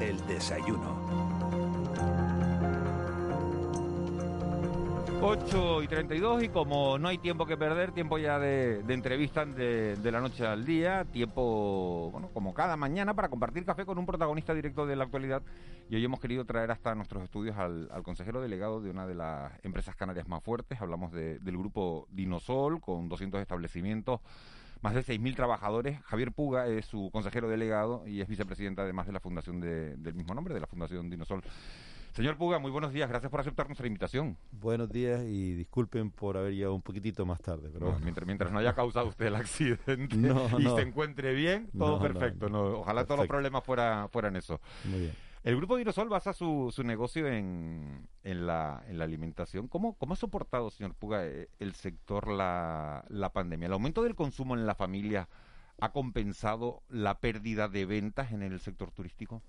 El desayuno. 8 y 32 y como no hay tiempo que perder, tiempo ya de, de entrevistas de, la noche al día, tiempo, bueno, como cada mañana para compartir café con un protagonista directo de la actualidad y hoy hemos querido traer hasta nuestros estudios al, consejero delegado de una de las empresas canarias más fuertes, hablamos del grupo Dinosol con 200 establecimientos más de 6.000 trabajadores. Javier Puga es su consejero delegado y es vicepresidenta además de la fundación del mismo nombre, de la Fundación Dinosol. Señor Puga, muy buenos días. Gracias por aceptar nuestra invitación. Buenos días y disculpen por haber llegado un poquitito más tarde. Pero... mientras, mientras no haya causado usted el accidente [LAUGHS] y se encuentre bien, todo perfecto. Ojalá todos los problemas fuera, fueran eso. Muy bien. El grupo Dinosol basa su, su negocio en, en, la, en la alimentación. ¿Cómo, ¿Cómo ha soportado, señor Puga, eh, el sector la, la pandemia? ¿El aumento del consumo en la familia ha compensado la pérdida de ventas en el sector turístico?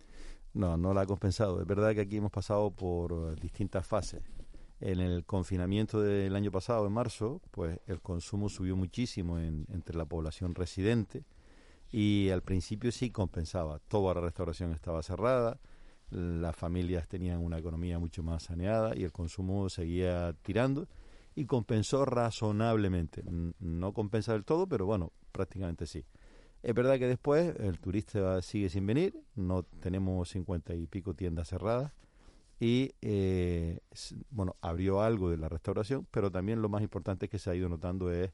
No, no la ha compensado. Es verdad que aquí hemos pasado por distintas fases. En el confinamiento del año pasado, en marzo, pues el consumo subió muchísimo entre la población residente y al principio sí compensaba. Toda la restauración estaba cerrada, las familias tenían una economía mucho más saneada y el consumo seguía tirando y compensó razonablemente. No compensa del todo, pero bueno, prácticamente sí. Es verdad que después el turista sigue sin venir, no tenemos cincuenta y pico tiendas cerradas y eh, bueno, abrió algo de la restauración, pero también lo más importante que se ha ido notando es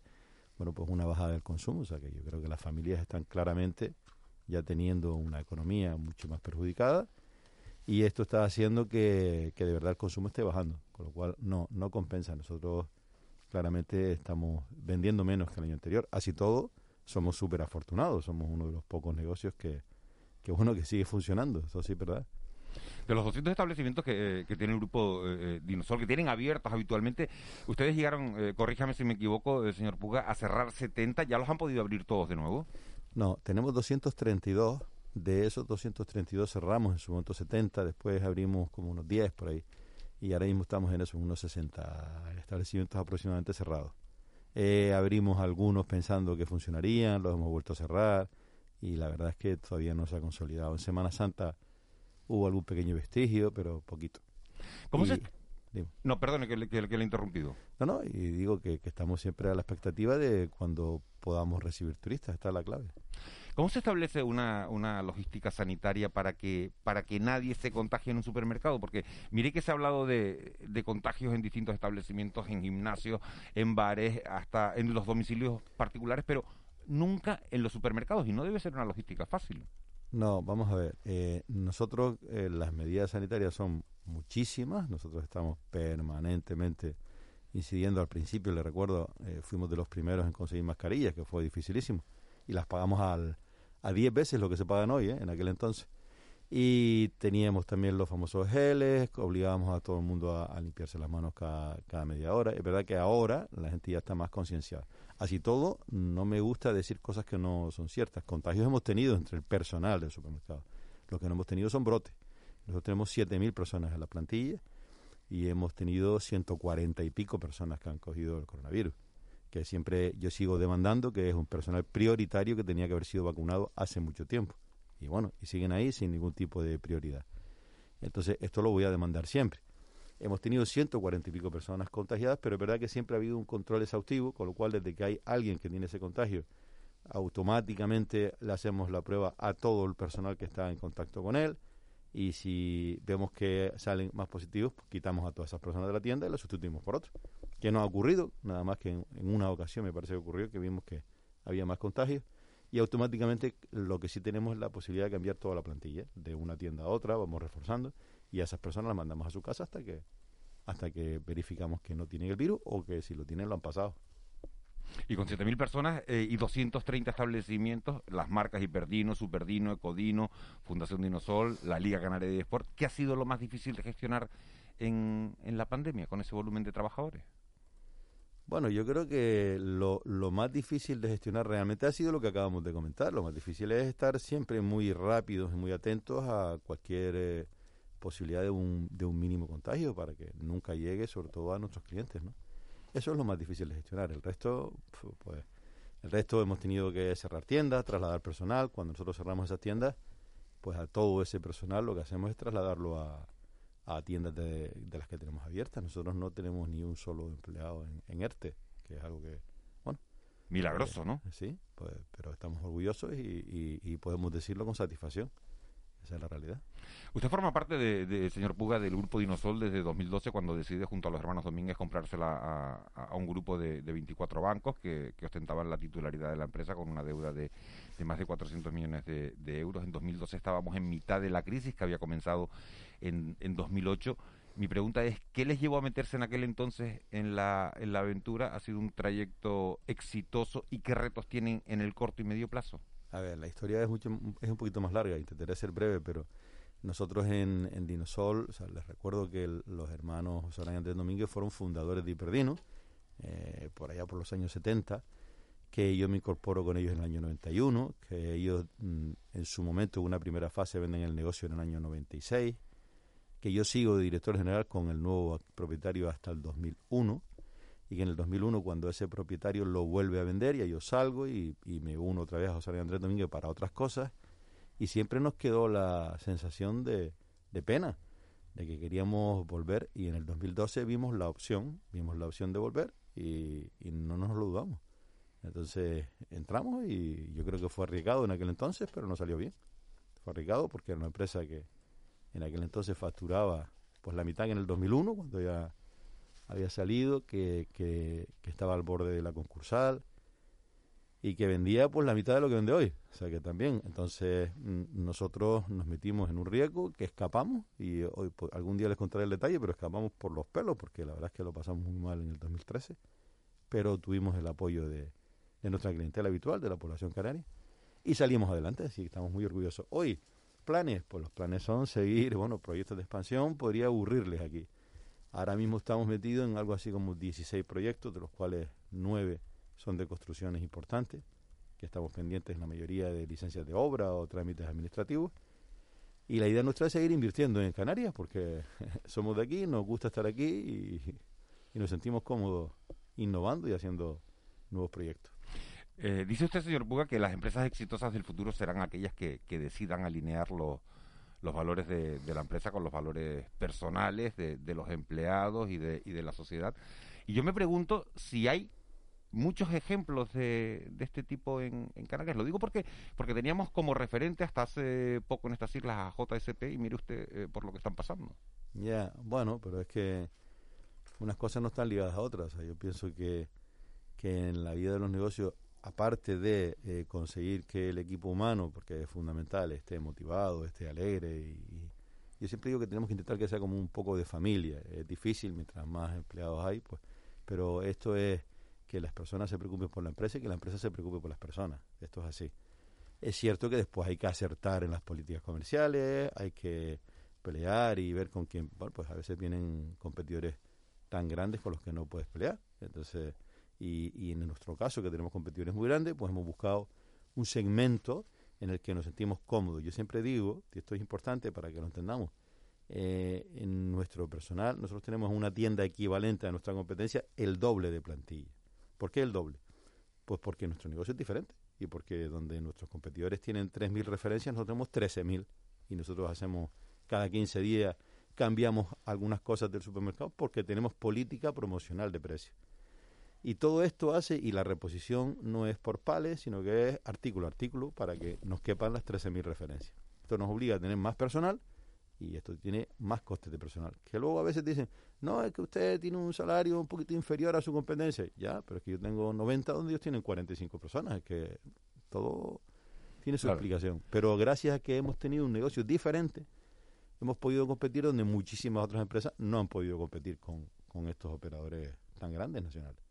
bueno, pues una bajada del consumo, o sea que yo creo que las familias están claramente ya teniendo una economía mucho más perjudicada y esto está haciendo que, que de verdad el consumo esté bajando, con lo cual no, no compensa. Nosotros claramente estamos vendiendo menos que el año anterior. Así todo, somos súper afortunados, somos uno de los pocos negocios que, que bueno que sigue funcionando, eso sí, ¿verdad? De los 200 establecimientos que, que tiene el grupo eh, eh Dinosol, que tienen abiertos habitualmente, ustedes llegaron, eh, corríjame si me equivoco, eh, señor Puga, a cerrar 70, ¿ya los han podido abrir todos de nuevo? No, tenemos 232, de esos 232 cerramos en su momento 70, después abrimos como unos 10 por ahí, y ahora mismo estamos en esos unos 60 establecimientos aproximadamente cerrados. Eh, abrimos algunos pensando que funcionarían, los hemos vuelto a cerrar y la verdad es que todavía no se ha consolidado. En Semana Santa hubo algún pequeño vestigio, pero poquito. ¿Cómo se...? No, perdone que le, que, le he interrumpido. No, no, y digo que, que, estamos siempre a la expectativa de cuando podamos recibir turistas, esta es la clave. ¿Cómo se establece una, una logística sanitaria para que, para que nadie se contagie en un supermercado? Porque mire que se ha hablado de, de contagios en distintos establecimientos, en gimnasios, en bares, hasta en los domicilios particulares, pero nunca en los supermercados y no debe ser una logística fácil. No, vamos a ver. Eh, nosotros eh, las medidas sanitarias son muchísimas. Nosotros estamos permanentemente incidiendo. Al principio, le recuerdo, eh, fuimos de los primeros en conseguir mascarillas, que fue dificilísimo. Y las pagamos al, a 10 veces lo que se pagan hoy, ¿eh? en aquel entonces. Y teníamos también los famosos geles, obligábamos a todo el mundo a, limpiarse las manos cada, cada, media hora. Es verdad que ahora la gente ya está más concienciada. Así todo, no me gusta decir cosas que no son ciertas. Contagios hemos tenido entre el personal del supermercado. Lo que no hemos tenido son brotes. Nosotros tenemos 7.000 personas en la plantilla y hemos tenido 140 y pico personas que han cogido el coronavirus que siempre yo sigo demandando, que es un personal prioritario que tenía que haber sido vacunado hace mucho tiempo. Y bueno, y siguen ahí sin ningún tipo de prioridad. Entonces, esto lo voy a demandar siempre. Hemos tenido 140 y pico personas contagiadas, pero es verdad que siempre ha habido un control exhaustivo, con lo cual desde que hay alguien que tiene ese contagio, automáticamente le hacemos la prueba a todo el personal que está en contacto con él y si vemos que salen más positivos, pues quitamos a todas esas personas de la tienda y las sustituimos por otros que no ha ocurrido, nada más que en, una ocasión me parece que ocurrió, que vimos que había más contagios, y automáticamente lo que sí tenemos es la posibilidad de cambiar toda la plantilla, de una tienda a otra, vamos reforzando, y a esas personas las mandamos a su casa hasta que hasta que verificamos que no tienen el virus o que si lo tienen lo han pasado. Y con 7.000 personas eh, y 230 establecimientos, las marcas Hiperdino, Superdino, Ecodino, Fundación Dinosol, la Liga Canaria de Sport, ¿qué ha sido lo más difícil de gestionar en, en la pandemia con ese volumen de trabajadores? Bueno, yo creo que lo, lo, más difícil de gestionar realmente ha sido lo que acabamos de comentar. Lo más difícil es estar siempre muy rápidos y muy atentos a cualquier eh, posibilidad de un, de un mínimo contagio para que nunca llegue, sobre todo a nuestros clientes, ¿no? Eso es lo más difícil de gestionar. El resto, pues, el resto hemos tenido que cerrar tiendas, trasladar personal. Cuando nosotros cerramos esas tiendas, pues a todo ese personal lo que hacemos es trasladarlo a, a tiendas de, las que tenemos abiertas. Nosotros no tenemos ni un solo empleado en, ERTE, que es algo que, bueno... Milagroso, ¿no? Sí, pues, pero estamos orgullosos y, podemos decirlo con satisfacción. Esa es la realidad. Usted forma parte, de, señor Puga, del grupo Dinosol desde 2012, cuando decide junto a los hermanos Domínguez comprársela a, un grupo de, 24 bancos que, ostentaban la titularidad de la empresa con una deuda de, más de 400 millones de, euros. En 2012 estábamos en mitad de la crisis que había comenzado en, en 2008. Mi pregunta es, ¿qué les llevó a meterse en aquel entonces en la, en la aventura? ¿Ha sido un trayecto exitoso y qué retos tienen en el corto y medio plazo? A ver, la historia es, mucho, es un poquito más larga, intentaré ser breve, pero nosotros en, en Dinosol, o sea, les recuerdo que los hermanos José Andrés Domínguez fueron fundadores de Hiperdino, eh, por allá por los años 70, que yo me incorporo con ellos en el año 91, que ellos mm, en su momento, en una primera fase, venden el negocio en el año 96, que yo sigo de director general con el nuevo propietario hasta el 2001 y que en el 2001 cuando ese propietario lo vuelve a vender ya yo salgo y, me uno otra vez a José Andrés Domínguez para otras cosas y siempre nos quedó la sensación de, pena de que queríamos volver y en el 2012 vimos la opción, vimos la opción de volver y, y no nos lo dudamos. Entonces entramos y yo creo que fue arriesgado en aquel entonces, pero no salió bien. Fue arriesgado porque era una empresa que en aquel entonces facturaba pues la mitad que en el 2001, cuando ya había salido, que, que, estaba al borde de la concursal y que vendía pues la mitad de lo que vende hoy. O sea que también, entonces nosotros nos metimos en un riesgo que escapamos y hoy pues, algún día les contaré el detalle, pero escapamos por los pelos porque la verdad es que lo pasamos muy mal en el 2013, pero tuvimos el apoyo de, de nuestra clientela habitual, de la población canaria, y salimos adelante, así que estamos muy orgullosos. Hoy, planes, pues los planes son seguir, bueno, proyectos de expansión, podría aburrirles aquí. Ahora mismo estamos metidos en algo así como 16 proyectos, de los cuales 9 son de construcciones importantes, que estamos pendientes en la mayoría de licencias de obra o trámites administrativos. Y la idea nuestra es seguir invirtiendo en Canarias, porque [LAUGHS] somos de aquí, nos gusta estar aquí y, nos sentimos cómodos innovando y haciendo nuevos proyectos. Eh, dice usted, señor Puga, que las empresas exitosas del futuro serán aquellas que, decidan alinear los, los valores de, la empresa con los valores personales de, los empleados y de, y de la sociedad. Y yo me pregunto si hay muchos ejemplos de, este tipo en, Canarias. Lo digo porque porque teníamos como referente hasta hace poco en estas islas a JSP y mire usted eh, por lo que están pasando. Ya, bueno, pero es que unas cosas no están ligadas a otras. yo pienso que, que en la vida de los negocios aparte de eh, conseguir que el equipo humano, porque es fundamental, esté motivado, esté alegre, y, yo siempre digo que tenemos que intentar que sea como un poco de familia. Es difícil mientras más empleados hay, pues, pero esto es que las personas se preocupen por la empresa y que la empresa se preocupe por las personas. Esto es así. Es cierto que después hay que acertar en las políticas comerciales, hay que pelear y ver con quién, bueno, pues a veces vienen competidores tan grandes con los que no puedes pelear. Entonces, y, en nuestro caso, que tenemos competidores muy grandes, pues hemos buscado un segmento en el que nos sentimos cómodos. Yo siempre digo, y esto es importante para que lo entendamos, eh, en nuestro personal nosotros tenemos una tienda equivalente a nuestra competencia el doble de plantilla. ¿Por qué el doble? Pues porque nuestro negocio es diferente y porque donde nuestros competidores tienen 3.000 referencias, nosotros tenemos 13.000 y nosotros hacemos cada 15 días cambiamos algunas cosas del supermercado porque tenemos política promocional de precios. Y todo esto hace, y la reposición no es por pales, sino que es artículo a artículo para que nos quepan las 13.000 referencias. Esto nos obliga a tener más personal y esto tiene más costes de personal. Que luego a veces dicen, no, es que usted tiene un salario un poquito inferior a su competencia. Ya, pero es que yo tengo 90 donde ellos tienen 45 personas. Es que todo tiene su explicación. Pero gracias a que hemos tenido un negocio diferente, hemos podido competir donde muchísimas otras empresas no han podido competir con, con estos operadores tan grandes nacionales.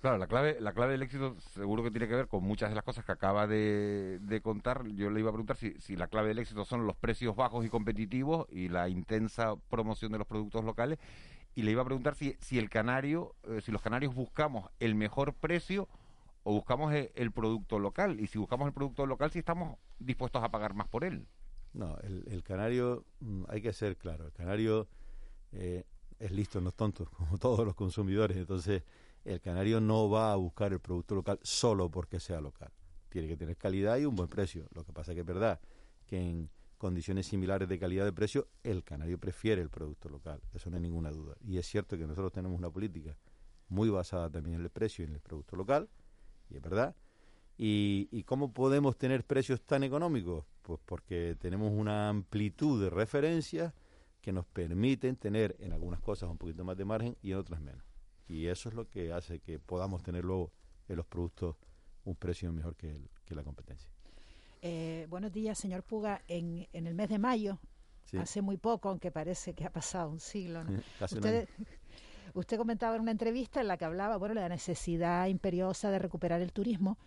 Claro, la clave, la clave del éxito seguro que tiene que ver con muchas de las cosas que acaba de, contar. Yo le iba a preguntar si, si, la clave del éxito son los precios bajos y competitivos y la intensa promoción de los productos locales. Y le iba a preguntar si, si el canario, eh, si los canarios buscamos el mejor precio o buscamos e, el, producto local. Y si buscamos el producto local, si estamos dispuestos a pagar más por él. No, el, canario, mm, hay que ser claro, el canario eh, es listo, no es tonto, [LAUGHS] como todos los consumidores. Entonces el canario no va a buscar el producto local solo porque sea local. Tiene que tener calidad y un buen precio. Lo que pasa que es verdad que en condiciones similares de calidad de precio, el canario prefiere el producto local. Eso no hay ninguna duda. Y es cierto que nosotros tenemos una política muy basada también en el precio y en el producto local, y es verdad. ¿Y, y cómo podemos tener precios tan económicos? Pues porque tenemos una amplitud de referencias que nos permiten tener en algunas cosas un poquito más de margen y en otras menos y eso es lo que hace que podamos tener luego en los productos un precio mejor que, que la competencia. Eh, buenos días, señor Puga. En, en el mes de mayo, hace muy poco, aunque parece que ha pasado un siglo, [LAUGHS] usted, [LAUGHS] usted comentaba en una entrevista en la que hablaba bueno, de la necesidad imperiosa de recuperar el turismo.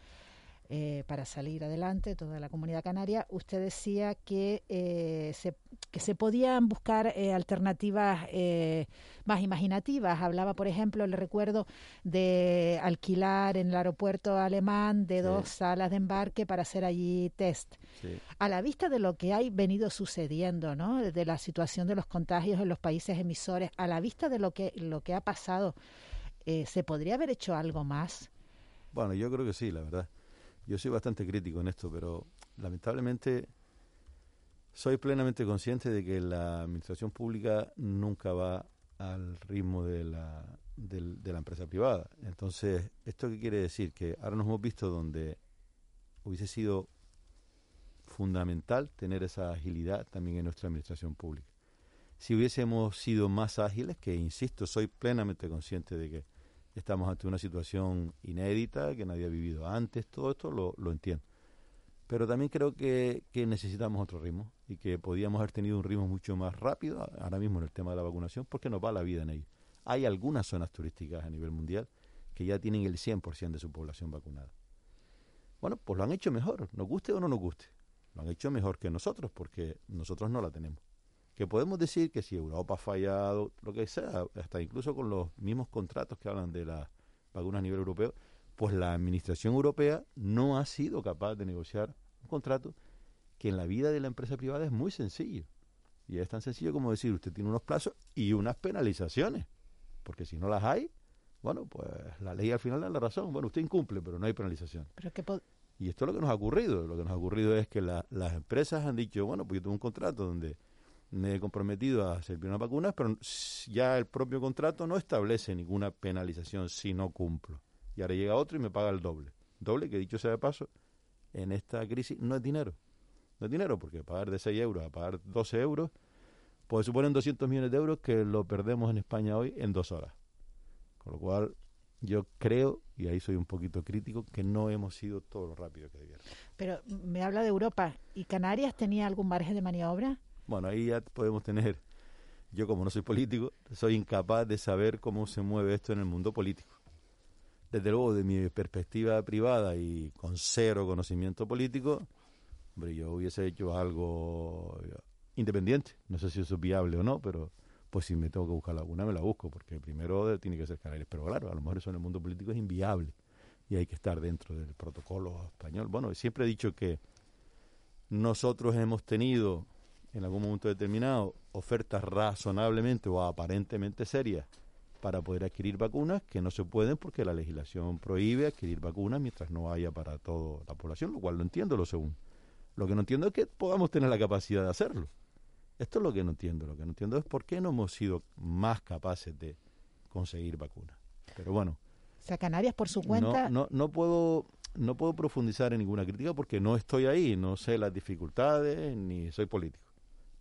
Eh, para salir adelante, toda la comunidad canaria. Usted decía que, eh, se, que se podían buscar eh, alternativas más imaginativas. Hablaba, por ejemplo, le recuerdo de alquilar en el aeropuerto alemán de dos salas de embarque para hacer allí test. A la vista de lo que ha venido sucediendo, ¿no? de la situación de los contagios en los países emisores, a la vista de lo que, lo que ha pasado, ¿se podría haber hecho algo más? Bueno, yo creo que sí, la verdad. Yo soy bastante crítico en esto, pero lamentablemente soy plenamente consciente de que la administración pública nunca va al ritmo de la, de, la empresa privada. Entonces, ¿esto qué quiere decir? Que ahora nos hemos visto donde hubiese sido fundamental tener esa agilidad también en nuestra administración pública. Si hubiésemos sido más ágiles, que insisto, soy plenamente consciente de que estamos ante una situación inédita que nadie ha vivido antes, todo esto lo, lo entiendo. Pero también creo que, que, necesitamos otro ritmo y que podíamos haber tenido un ritmo mucho más rápido ahora mismo en el tema de la vacunación porque nos va la vida en ello. Hay algunas zonas turísticas a nivel mundial que ya tienen el 100% de su población vacunada. Bueno, pues lo han hecho mejor, nos guste o no nos guste. Lo han hecho mejor que nosotros porque nosotros no la tenemos que podemos decir que si Europa ha fallado, lo que sea, hasta incluso con los mismos contratos que hablan de las vacunas a nivel europeo, pues la administración europea no ha sido capaz de negociar un contrato que en la vida de la empresa privada es muy sencillo. Y es tan sencillo como decir, usted tiene unos plazos y unas penalizaciones, porque si no las hay, bueno, pues la ley al final da la razón. Bueno, usted incumple, pero no hay penalización. y esto es lo que nos ha ocurrido. Lo que nos ha ocurrido es que las empresas han dicho, bueno, pues yo tengo un contrato donde me he comprometido a servir unas vacunas, pero ya el propio contrato no establece ninguna penalización si no cumplo. Y ahora llega otro y me paga el doble. Doble, que dicho sea de paso, en esta crisis no es dinero. No es dinero, porque pagar de 6 euros a pagar 12 euros, pues suponen 200 millones de euros que lo perdemos en España hoy en dos horas. Con lo cual, yo creo, y ahí soy un poquito crítico, que no hemos sido todo lo rápido que debieron. Pero me habla de Europa. ¿Y Canarias tenía algún margen de maniobra? Bueno, ahí ya podemos tener, yo como no soy político, soy incapaz de saber cómo se mueve esto en el mundo político. Desde luego, de mi perspectiva privada y con cero conocimiento político, hombre, yo hubiese hecho algo independiente. No sé si eso es viable o no, pero pues si me tengo que buscar alguna, me la busco, porque primero tiene que ser Canarias. Pero claro, a lo mejor eso en el mundo político es inviable y hay que estar dentro del protocolo español. Bueno, siempre he dicho que nosotros hemos tenido en algún momento determinado ofertas razonablemente o aparentemente serias para poder adquirir vacunas que no se pueden porque la legislación prohíbe adquirir vacunas mientras no haya para toda la población, lo cual lo entiendo lo segundo. Lo que no entiendo es que podamos tener la capacidad de hacerlo. Esto es lo que no entiendo. Lo que no entiendo es por qué no hemos sido más capaces de conseguir vacunas. Pero bueno. O sea, Canarias por su cuenta. No, no, no puedo no puedo profundizar en ninguna crítica porque no estoy ahí, no sé las dificultades ni soy político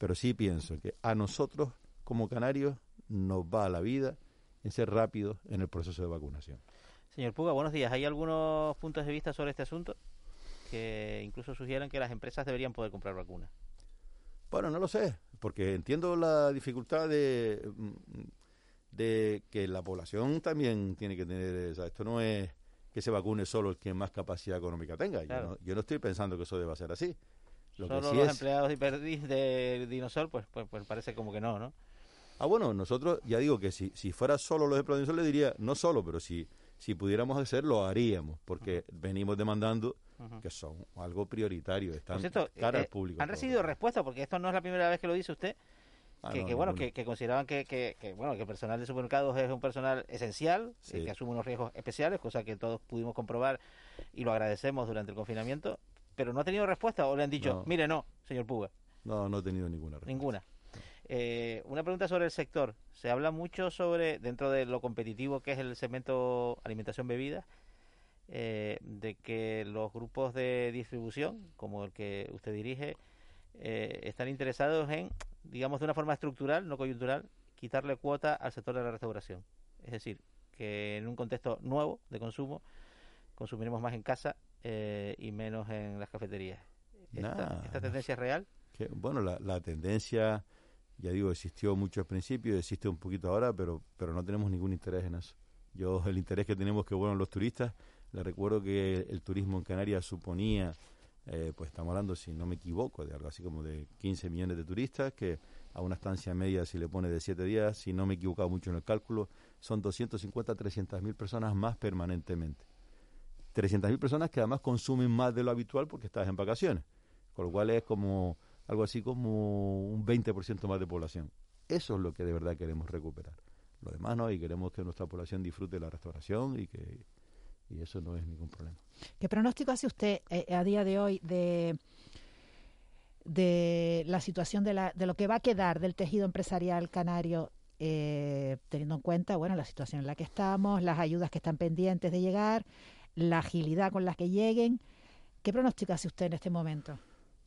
pero sí pienso que a nosotros como canarios nos va la vida en ser rápidos en el proceso de vacunación. Señor Puga, buenos días. ¿Hay algunos puntos de vista sobre este asunto que incluso sugieran que las empresas deberían poder comprar vacunas? Bueno, no lo sé, porque entiendo la dificultad de, mm, de que la población también tiene que tener, o esto no es que se vacune solo el que más capacidad económica tenga. Yo, no, yo no estoy pensando que eso deba ser así. Solo los empleados de Dinosol, pues, pues, pues, parece como que no, ¿no? Ah, bueno, nosotros, ya digo que si, si fuera solo los empleados de Dinosol, le diría, no solo, pero si, si pudiéramos hacerlo, lo haríamos, porque venimos demandando que son algo prioritario, están cara al eh, público. ¿Han recibido respuesta? Porque esto no es la primera vez que lo dice usted. Ah, que, bueno, Que, consideraban que, que, bueno, que el personal de supermercados es un personal esencial, eh, que asume unos riesgos especiales, cosa que todos pudimos comprobar y lo agradecemos durante el confinamiento, pero no ha tenido respuesta o le han dicho, mire, no, señor Puga. No, no he tenido ninguna respuesta. Ninguna. Eh, una pregunta sobre el sector. Se habla mucho sobre, dentro de lo competitivo que es el segmento alimentación-bebida, eh, de que los grupos de distribución, como el que usted dirige, eh, están interesados en, digamos, de una forma estructural, no coyuntural, quitarle cuota al sector de la restauración. Es decir, que en un contexto nuevo de consumo, consumiremos más en casa eh, y menos en las cafeterías. ¿Esta, tendencia es real? Que, bueno, la, la, tendencia, ya digo, existió mucho al principio, existe un poquito ahora, pero, pero no tenemos ningún interés en eso. Yo, [LAUGHS] el interés que tenemos que, bueno, los turistas, Le recuerdo que el turismo en Canarias suponía, eh, pues estamos hablando, si no me equivoco, de algo así como de 15 millones de turistas, que a una estancia media, si le pone de 7 días, si no me he equivocado mucho en el cálculo, son 250, 300 mil personas más permanentemente. 300 mil personas que además consumen más de lo habitual porque estás en vacaciones, con lo cual es como algo así como un 20% más de población. Eso es lo que de verdad queremos recuperar. Lo demás no, y queremos que nuestra población disfrute la restauración y que y eso no es ningún problema. ¿Qué pronóstico hace usted eh, a día de hoy de de la situación de, la, de lo que va a quedar del tejido empresarial canario, eh, teniendo en cuenta bueno la situación en la que estamos, las ayudas que están pendientes de llegar, la agilidad con la que lleguen. ¿Qué pronóstico hace usted en este momento?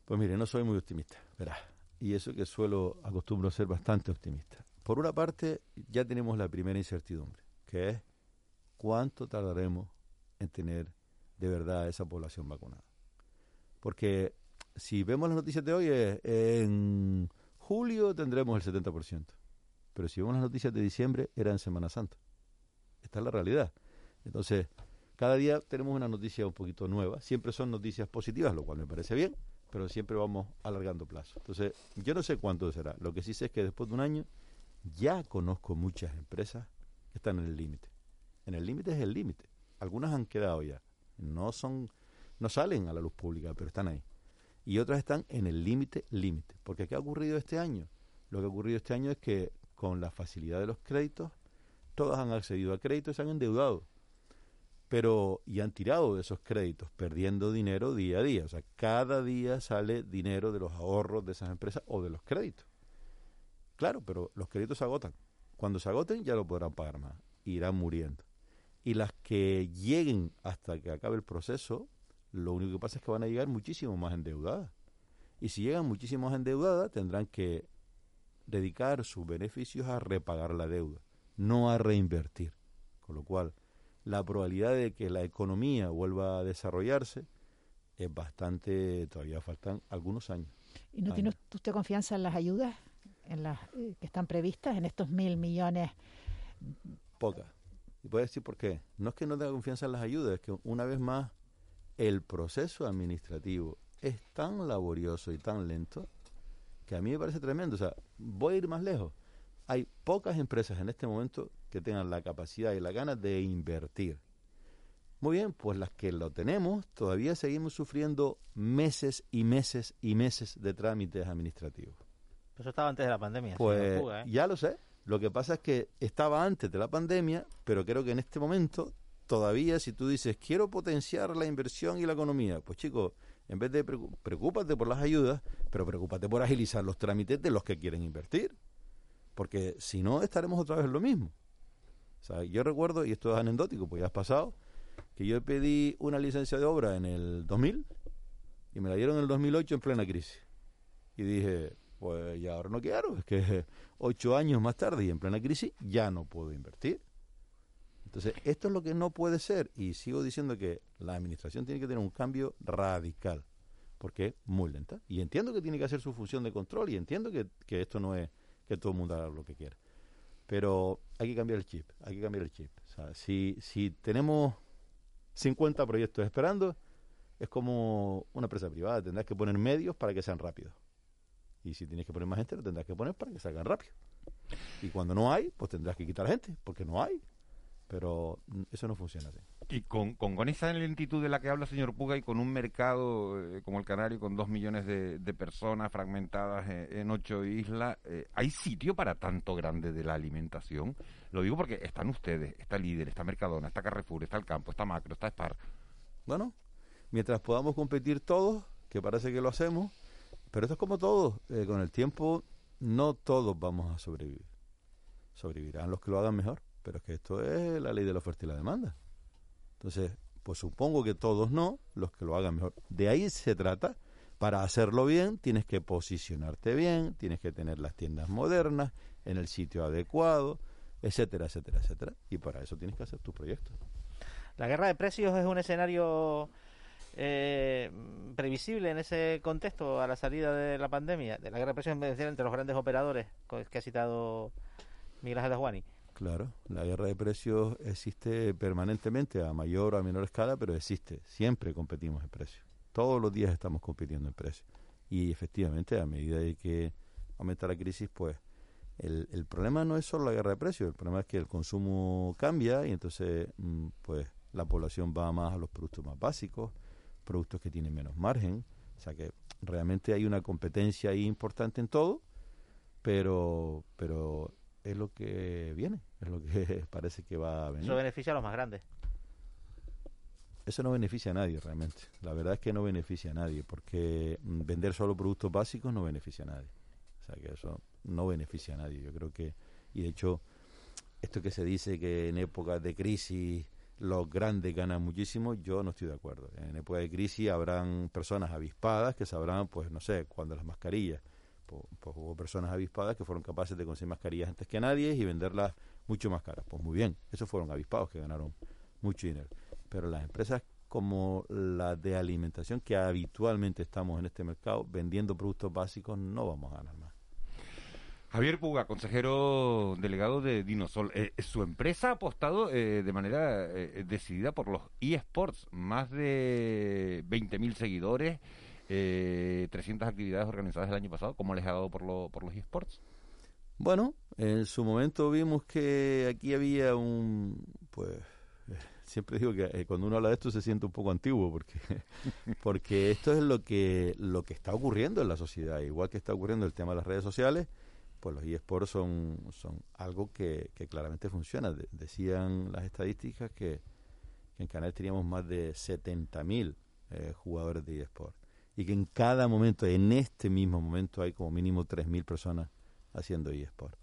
Pues mire, no soy muy optimista, verá. Y eso que suelo, acostumbro a ser bastante optimista. Por una parte, ya tenemos la primera incertidumbre, que es cuánto tardaremos en tener de verdad a esa población vacunada. Porque si vemos las noticias de hoy, en julio tendremos el 70%. Pero si vemos las noticias de diciembre, era en Semana Santa. Esta es la realidad. Entonces, cada día tenemos una noticia un poquito nueva. Siempre son noticias positivas, lo cual me parece bien, pero siempre vamos alargando plazo. Entonces, yo no sé cuánto será. Lo que sí sé es que después de un año ya conozco muchas empresas que están en el límite. En el límite es el límite. Algunas han quedado ya. No son, no salen a la luz pública, pero están ahí. Y otras están en el límite, límite. Porque ¿qué ha ocurrido este año? Lo que ha ocurrido este año es que con la facilidad de los créditos, todas han accedido a créditos y se han endeudado pero y han tirado de esos créditos, perdiendo dinero día a día. O sea, cada día sale dinero de los ahorros de esas empresas o de los créditos. Claro, pero los créditos se agotan. Cuando se agoten ya lo podrán pagar más, irán muriendo. Y las que lleguen hasta que acabe el proceso, lo único que pasa es que van a llegar muchísimo más endeudadas. Y si llegan muchísimo más endeudadas, tendrán que dedicar sus beneficios a repagar la deuda, no a reinvertir. Con lo cual, la probabilidad de que la economía vuelva a desarrollarse es bastante, todavía faltan algunos años. ¿Y no tiene usted confianza en las ayudas en las que están previstas, en estos mil millones? Poca. Y puede decir por qué. No es que no tenga confianza en las ayudas, es que una vez más el proceso administrativo es tan laborioso y tan lento que a mí me parece tremendo. O sea, voy a ir más lejos. Hay pocas empresas en este momento que tengan la capacidad y la ganas de invertir. Muy bien, pues las que lo tenemos, todavía seguimos sufriendo meses y meses y meses de trámites administrativos. Eso estaba antes de la pandemia. Pues ¿eh? ya lo sé. Lo que pasa es que estaba antes de la pandemia, pero creo que en este momento todavía si tú dices quiero potenciar la inversión y la economía, pues chicos, en vez de preocúpate por las ayudas, pero preocúpate por agilizar los trámites de los que quieren invertir. Porque si no, estaremos otra vez en lo mismo. Yo recuerdo, y esto es anecdótico, pues ya has pasado, que yo pedí una licencia de obra en el 2000 y me la dieron en el 2008 en plena crisis. Y dije, pues ya ahora no quiero, es que [LAUGHS] ocho años más tarde y en plena crisis ya no puedo invertir. Entonces, esto es lo que no puede ser y sigo diciendo que la administración tiene que tener un cambio radical porque es muy lenta. Y entiendo que tiene que hacer su función de control y entiendo que esto no es que todo el mundo haga lo que quiera. Pero hay que cambiar el chip, hay que cambiar el chip. O sea, si, si tenemos 50 proyectos esperando, es como una empresa privada, tendrás que poner medios para que sean rápidos. Y si tienes que poner más gente, lo tendrás que poner para que salgan rápido. Y cuando no hay, pues tendrás que quitar gente, porque no hay. Pero eso no funciona así. Y con, con, esa lentitud de la que habla señor Puga y con un mercado eh, como el Canario con dos millones de, personas fragmentadas en, ocho islas, eh, ¿hay sitio para tanto grande de la alimentación? Lo digo porque están ustedes, está Líder, está Mercadona, está Carrefour, está El Campo, está Macro, está Spar. Bueno, mientras podamos competir todos, que parece que lo hacemos, pero esto es como todo, eh, con el tiempo no todos vamos a sobrevivir. Sobrevivirán los que lo hagan mejor, pero es que esto es la ley de la oferta y la demanda. Entonces, pues supongo que todos no, los que lo hagan mejor. De ahí se trata. Para hacerlo bien, tienes que posicionarte bien, tienes que tener las tiendas modernas, en el sitio adecuado, etcétera, etcétera, etcétera. Y para eso tienes que hacer tu proyecto. La guerra de precios es un escenario eh, previsible en ese contexto a la salida de la pandemia, de la guerra de precios entre los grandes operadores que ha citado Miguel Ángel Juani. Claro, la guerra de precios existe permanentemente a mayor o a menor escala, pero existe. Siempre competimos en precios. Todos los días estamos compitiendo en precios. Y efectivamente, a medida de que aumenta la crisis, pues el, problema no es solo la guerra de precios, el problema es que el consumo cambia y entonces, mm, pues la población va más a los productos más básicos, productos que tienen menos margen. O sea que realmente hay una competencia ahí importante en todo, pero, pero es lo que viene, es lo que [LAUGHS] parece que va a venir. Eso beneficia a los más grandes. Eso no beneficia a nadie realmente. La verdad es que no beneficia a nadie, porque mm, vender solo productos básicos no beneficia a nadie. O sea que eso no beneficia a nadie. Yo creo que, y de hecho, esto que se dice que en épocas de crisis los grandes ganan muchísimo, yo no estoy de acuerdo. En época de crisis habrán personas avispadas que sabrán, pues no sé, cuando las mascarillas pues, hubo personas avispadas que fueron capaces de conseguir mascarillas antes que nadie y venderlas mucho más caras. Pues muy bien, esos fueron avispados que ganaron mucho dinero. Pero las empresas como la de alimentación, que habitualmente estamos en este mercado vendiendo productos básicos, no vamos a ganar más. Javier Puga, consejero delegado de Dinosol. Eh, su empresa ha apostado eh, de manera eh, decidida por los eSports, más de 20.000 seguidores eh, 300 actividades organizadas el año pasado. ¿Cómo les ha dado por, lo, por los esports? Bueno, en su momento vimos que aquí había un, pues, eh, siempre digo que eh, cuando uno habla de esto se siente un poco antiguo porque [LAUGHS] porque esto es lo que lo que está ocurriendo en la sociedad igual que está ocurriendo el tema de las redes sociales pues los esports son son algo que, claramente funciona decían las estadísticas que, en Canal teníamos más de 70.000 eh, jugadores de esports y que en cada momento, en este mismo momento, hay como mínimo 3.000 personas haciendo eSport.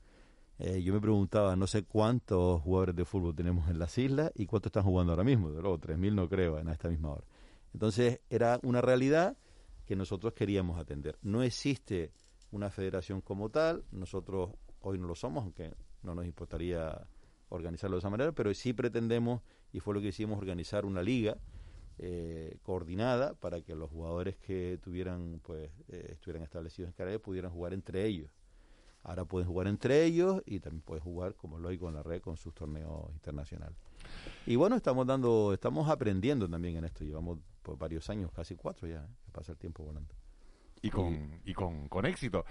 Eh, yo me preguntaba, no sé cuántos jugadores de fútbol tenemos en las islas y cuántos están jugando ahora mismo. De luego, 3.000 no creo en esta misma hora. Entonces, era una realidad que nosotros queríamos atender. No existe una federación como tal, nosotros hoy no lo somos, aunque no nos importaría organizarlo de esa manera, pero sí pretendemos, y fue lo que hicimos, organizar una liga eh, coordinada para que los jugadores que tuvieran pues eh, estuvieran establecidos en Canarias pudieran jugar entre ellos. Ahora pueden jugar entre ellos y también pueden jugar, como lo hay con la red, con sus torneos internacionales. Y bueno, estamos dando, estamos aprendiendo también en esto. Llevamos pues, varios años, casi cuatro ya, ¿eh? que pasa el tiempo volando. Y con, y con, con éxito.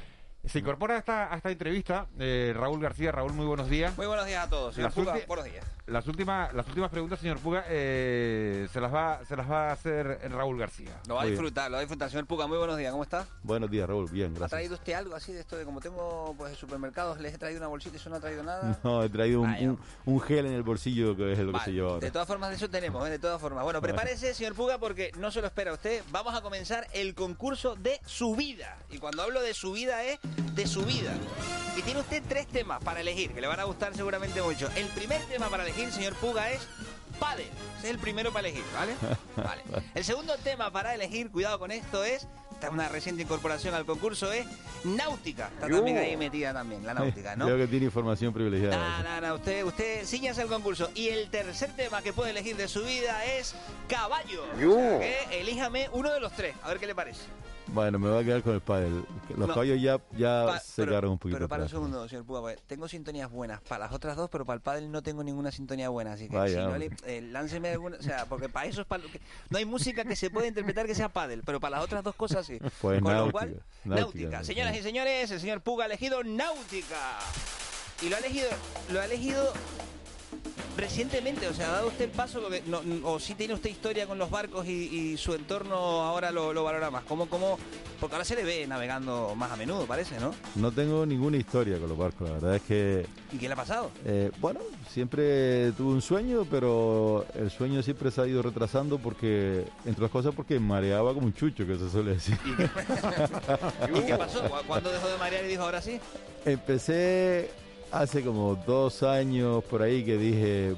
Se incorpora a esta, a esta entrevista eh, Raúl García. Raúl, muy buenos días. Muy buenos días a todos. Señor Puga, buenos días. Las últimas, las últimas preguntas, señor Puga, eh, se, las va, se las va a hacer Raúl García. Lo va a disfrutar, lo va a disfrutar. Señor Puga, muy buenos días. ¿Cómo está? Buenos días, Raúl. Bien, gracias. ¿Ha traído usted algo así de esto de como tengo pues supermercados, les he traído una bolsita y eso no ha traído nada? No, he traído [LAUGHS] un, un, gel en el bolsillo que es lo que se lleva ahora. De todas formas, de eso tenemos, ¿eh? de todas formas. Bueno, prepárese, señor Puga, porque no se lo espera usted. Vamos a comenzar el concurso de su vida. Y cuando hablo de su vida es de su vida. Y tiene usted tres temas para elegir, que le van a gustar seguramente mucho. El primer tema para elegir, señor Puga, es pádel. Ese es el primero para elegir, ¿vale? [LAUGHS] Vale. El segundo tema para elegir, cuidado con esto, es esta una reciente incorporación al concurso es náutica. Está también ahí metida también, la náutica, ¿no? [LAUGHS] Creo que tiene información privilegiada. No, no, no, usted, usted ciñase el concurso. Y el tercer tema que puede elegir de su vida es caballo. O sea que elíjame uno de los tres, a ver qué le parece. Bueno, me voy a quedar con el pádel. Los caballos ya, ya se quedaron un poquito Pero para un segundo, señor Puga, tengo sintonías buenas para las otras dos, pero para el pádel no tengo ninguna sintonía buena. Así que si no le, eh, lánceme alguna... O sea, porque para eso es para... No hay música que se pueda interpretar que sea pádel, pero para las otras dos cosas sí. Pues con náutica, lo cual, náutica. Señoras y señores, el señor Puga ha elegido náutica. Y lo ha elegido, lo ha elegido recientemente, o sea, ha dado usted el paso, o si tiene usted historia con los barcos y, su entorno ahora lo, valora más. ¿Cómo, cómo? Porque ahora se le ve navegando más a menudo, parece, ¿no? No tengo ninguna historia con los barcos, la verdad es que... ¿Y qué le ha pasado? Eh, bueno, siempre tuve un sueño, pero el sueño siempre se ha ido retrasando porque, entre otras cosas, porque mareaba como un chucho, que se suele decir. ¿Y qué, [LAUGHS] ¿Y qué pasó? ¿Cuándo dejó de marear y dijo ahora sí? Empecé hace como dos años por ahí que dije,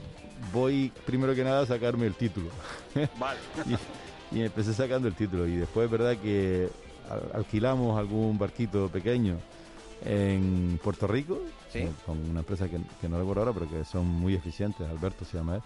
voy primero que nada a sacarme el título. [LAUGHS] Vale. y, empecé sacando el título. Y después, verdad que alquilamos algún barquito pequeño en Puerto Rico, con una empresa que, no recuerdo ahora, pero que son muy eficientes, Alberto se llama él,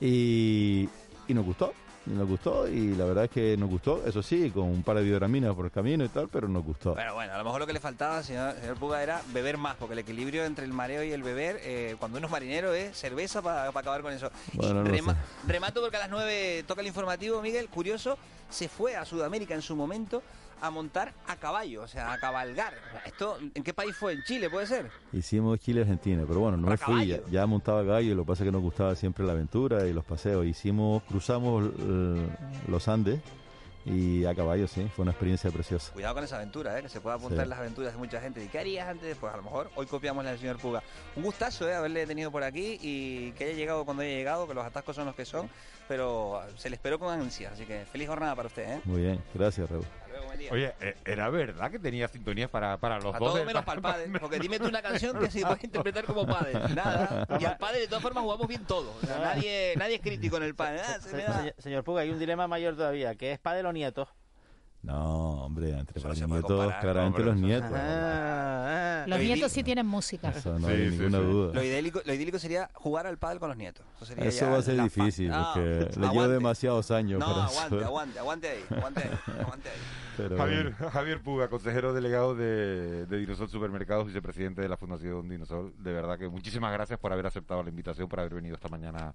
y, y nos gustó. Nos gustó y la verdad es que nos gustó, eso sí, con un par de biograminas por el camino y tal, pero nos gustó. Pero bueno, a lo mejor lo que le faltaba, señor, señor Puga, era beber más, porque el equilibrio entre el mareo y el beber, eh, cuando uno es marinero, es cerveza para acabar con eso. Bueno, no Rema-. Remato porque a las 9 toca el informativo, Miguel. Curioso, se fue a Sudamérica en su momento a montar a caballo, o sea, a cabalgar. ¿Esto en qué país fue? ¿En Chile, puede ser? Hicimos Chile-Argentina, pero bueno, no me fui, ya, ya montaba gallo y lo que pasa es que nos gustaba siempre la aventura y los paseos. Hicimos, cruzamos eh, los Andes y a caballo, sí, fue una experiencia preciosa. Cuidado con esa aventura, ¿eh? que se puede apuntar Sí. las aventuras de mucha gente. ¿Y qué harías antes? Pues a lo mejor hoy copiamos la del señor Puga. Un gustazo ¿eh? haberle tenido por aquí y que haya llegado cuando haya llegado, que los atascos son los que son, pero se le esperó con ansia. Así que feliz jornada para usted. ¿eh? Muy bien, gracias, Raúl. Oye, eh, ¿era verdad que tenía sintonías para, para los Para dos? todo menos para el padre. Porque dime tú una [LAUGHS] canción que se puede interpretar como padre. Nada. Y al padre, de todas formas, jugamos bien todos. O sea, nadie, nadie es crítico en el padre. Ah, se Se- señor Puga, hay un dilema mayor todavía, que es padre o nieto. No, hombre, entre los nietos, comparar, claramente los nietos. Ah, Los Lo nietos sí tienen música. Eso no Sí, hay sí, ninguna sí. duda. Lo idílico, lo idílico sería jugar al pádel con los nietos. Eso, sería Eso ya va a ser difícil, No, porque le llevo demasiados años No, para aguante, eso. aguante, aguante ahí, aguante ahí, aguante ahí. [LAUGHS] Pero Javier. Javier Puga, consejero delegado de, de Dinosol Supermercados, vicepresidente de la Fundación Dinosol. De verdad que muchísimas gracias por haber aceptado la invitación, por haber venido esta mañana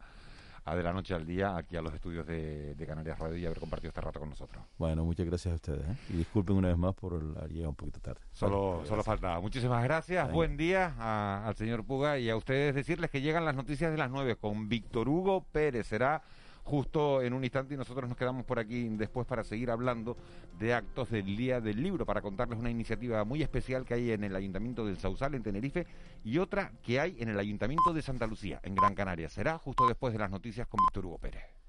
a De la Noche al Día aquí a los estudios de, de Canarias Radio y haber compartido este rato con nosotros. Bueno, muchas gracias a ustedes. ¿eh? Y disculpen una vez más por haber llegado un poquito tarde. Solo, Vale, solo faltaba. Muchísimas gracias. Venga. Buen día a- al señor Puga y a ustedes decirles que llegan las noticias de las 9 con Víctor Hugo Pérez. Será justo en un instante y nosotros nos quedamos por aquí después para seguir hablando de actos del Día del Libro, para contarles una iniciativa muy especial que hay en el Ayuntamiento del Sausal, en Tenerife, y otra que hay en el Ayuntamiento de Santa Lucía, en Gran Canaria. Será justo después de las noticias con Víctor Hugo Pérez.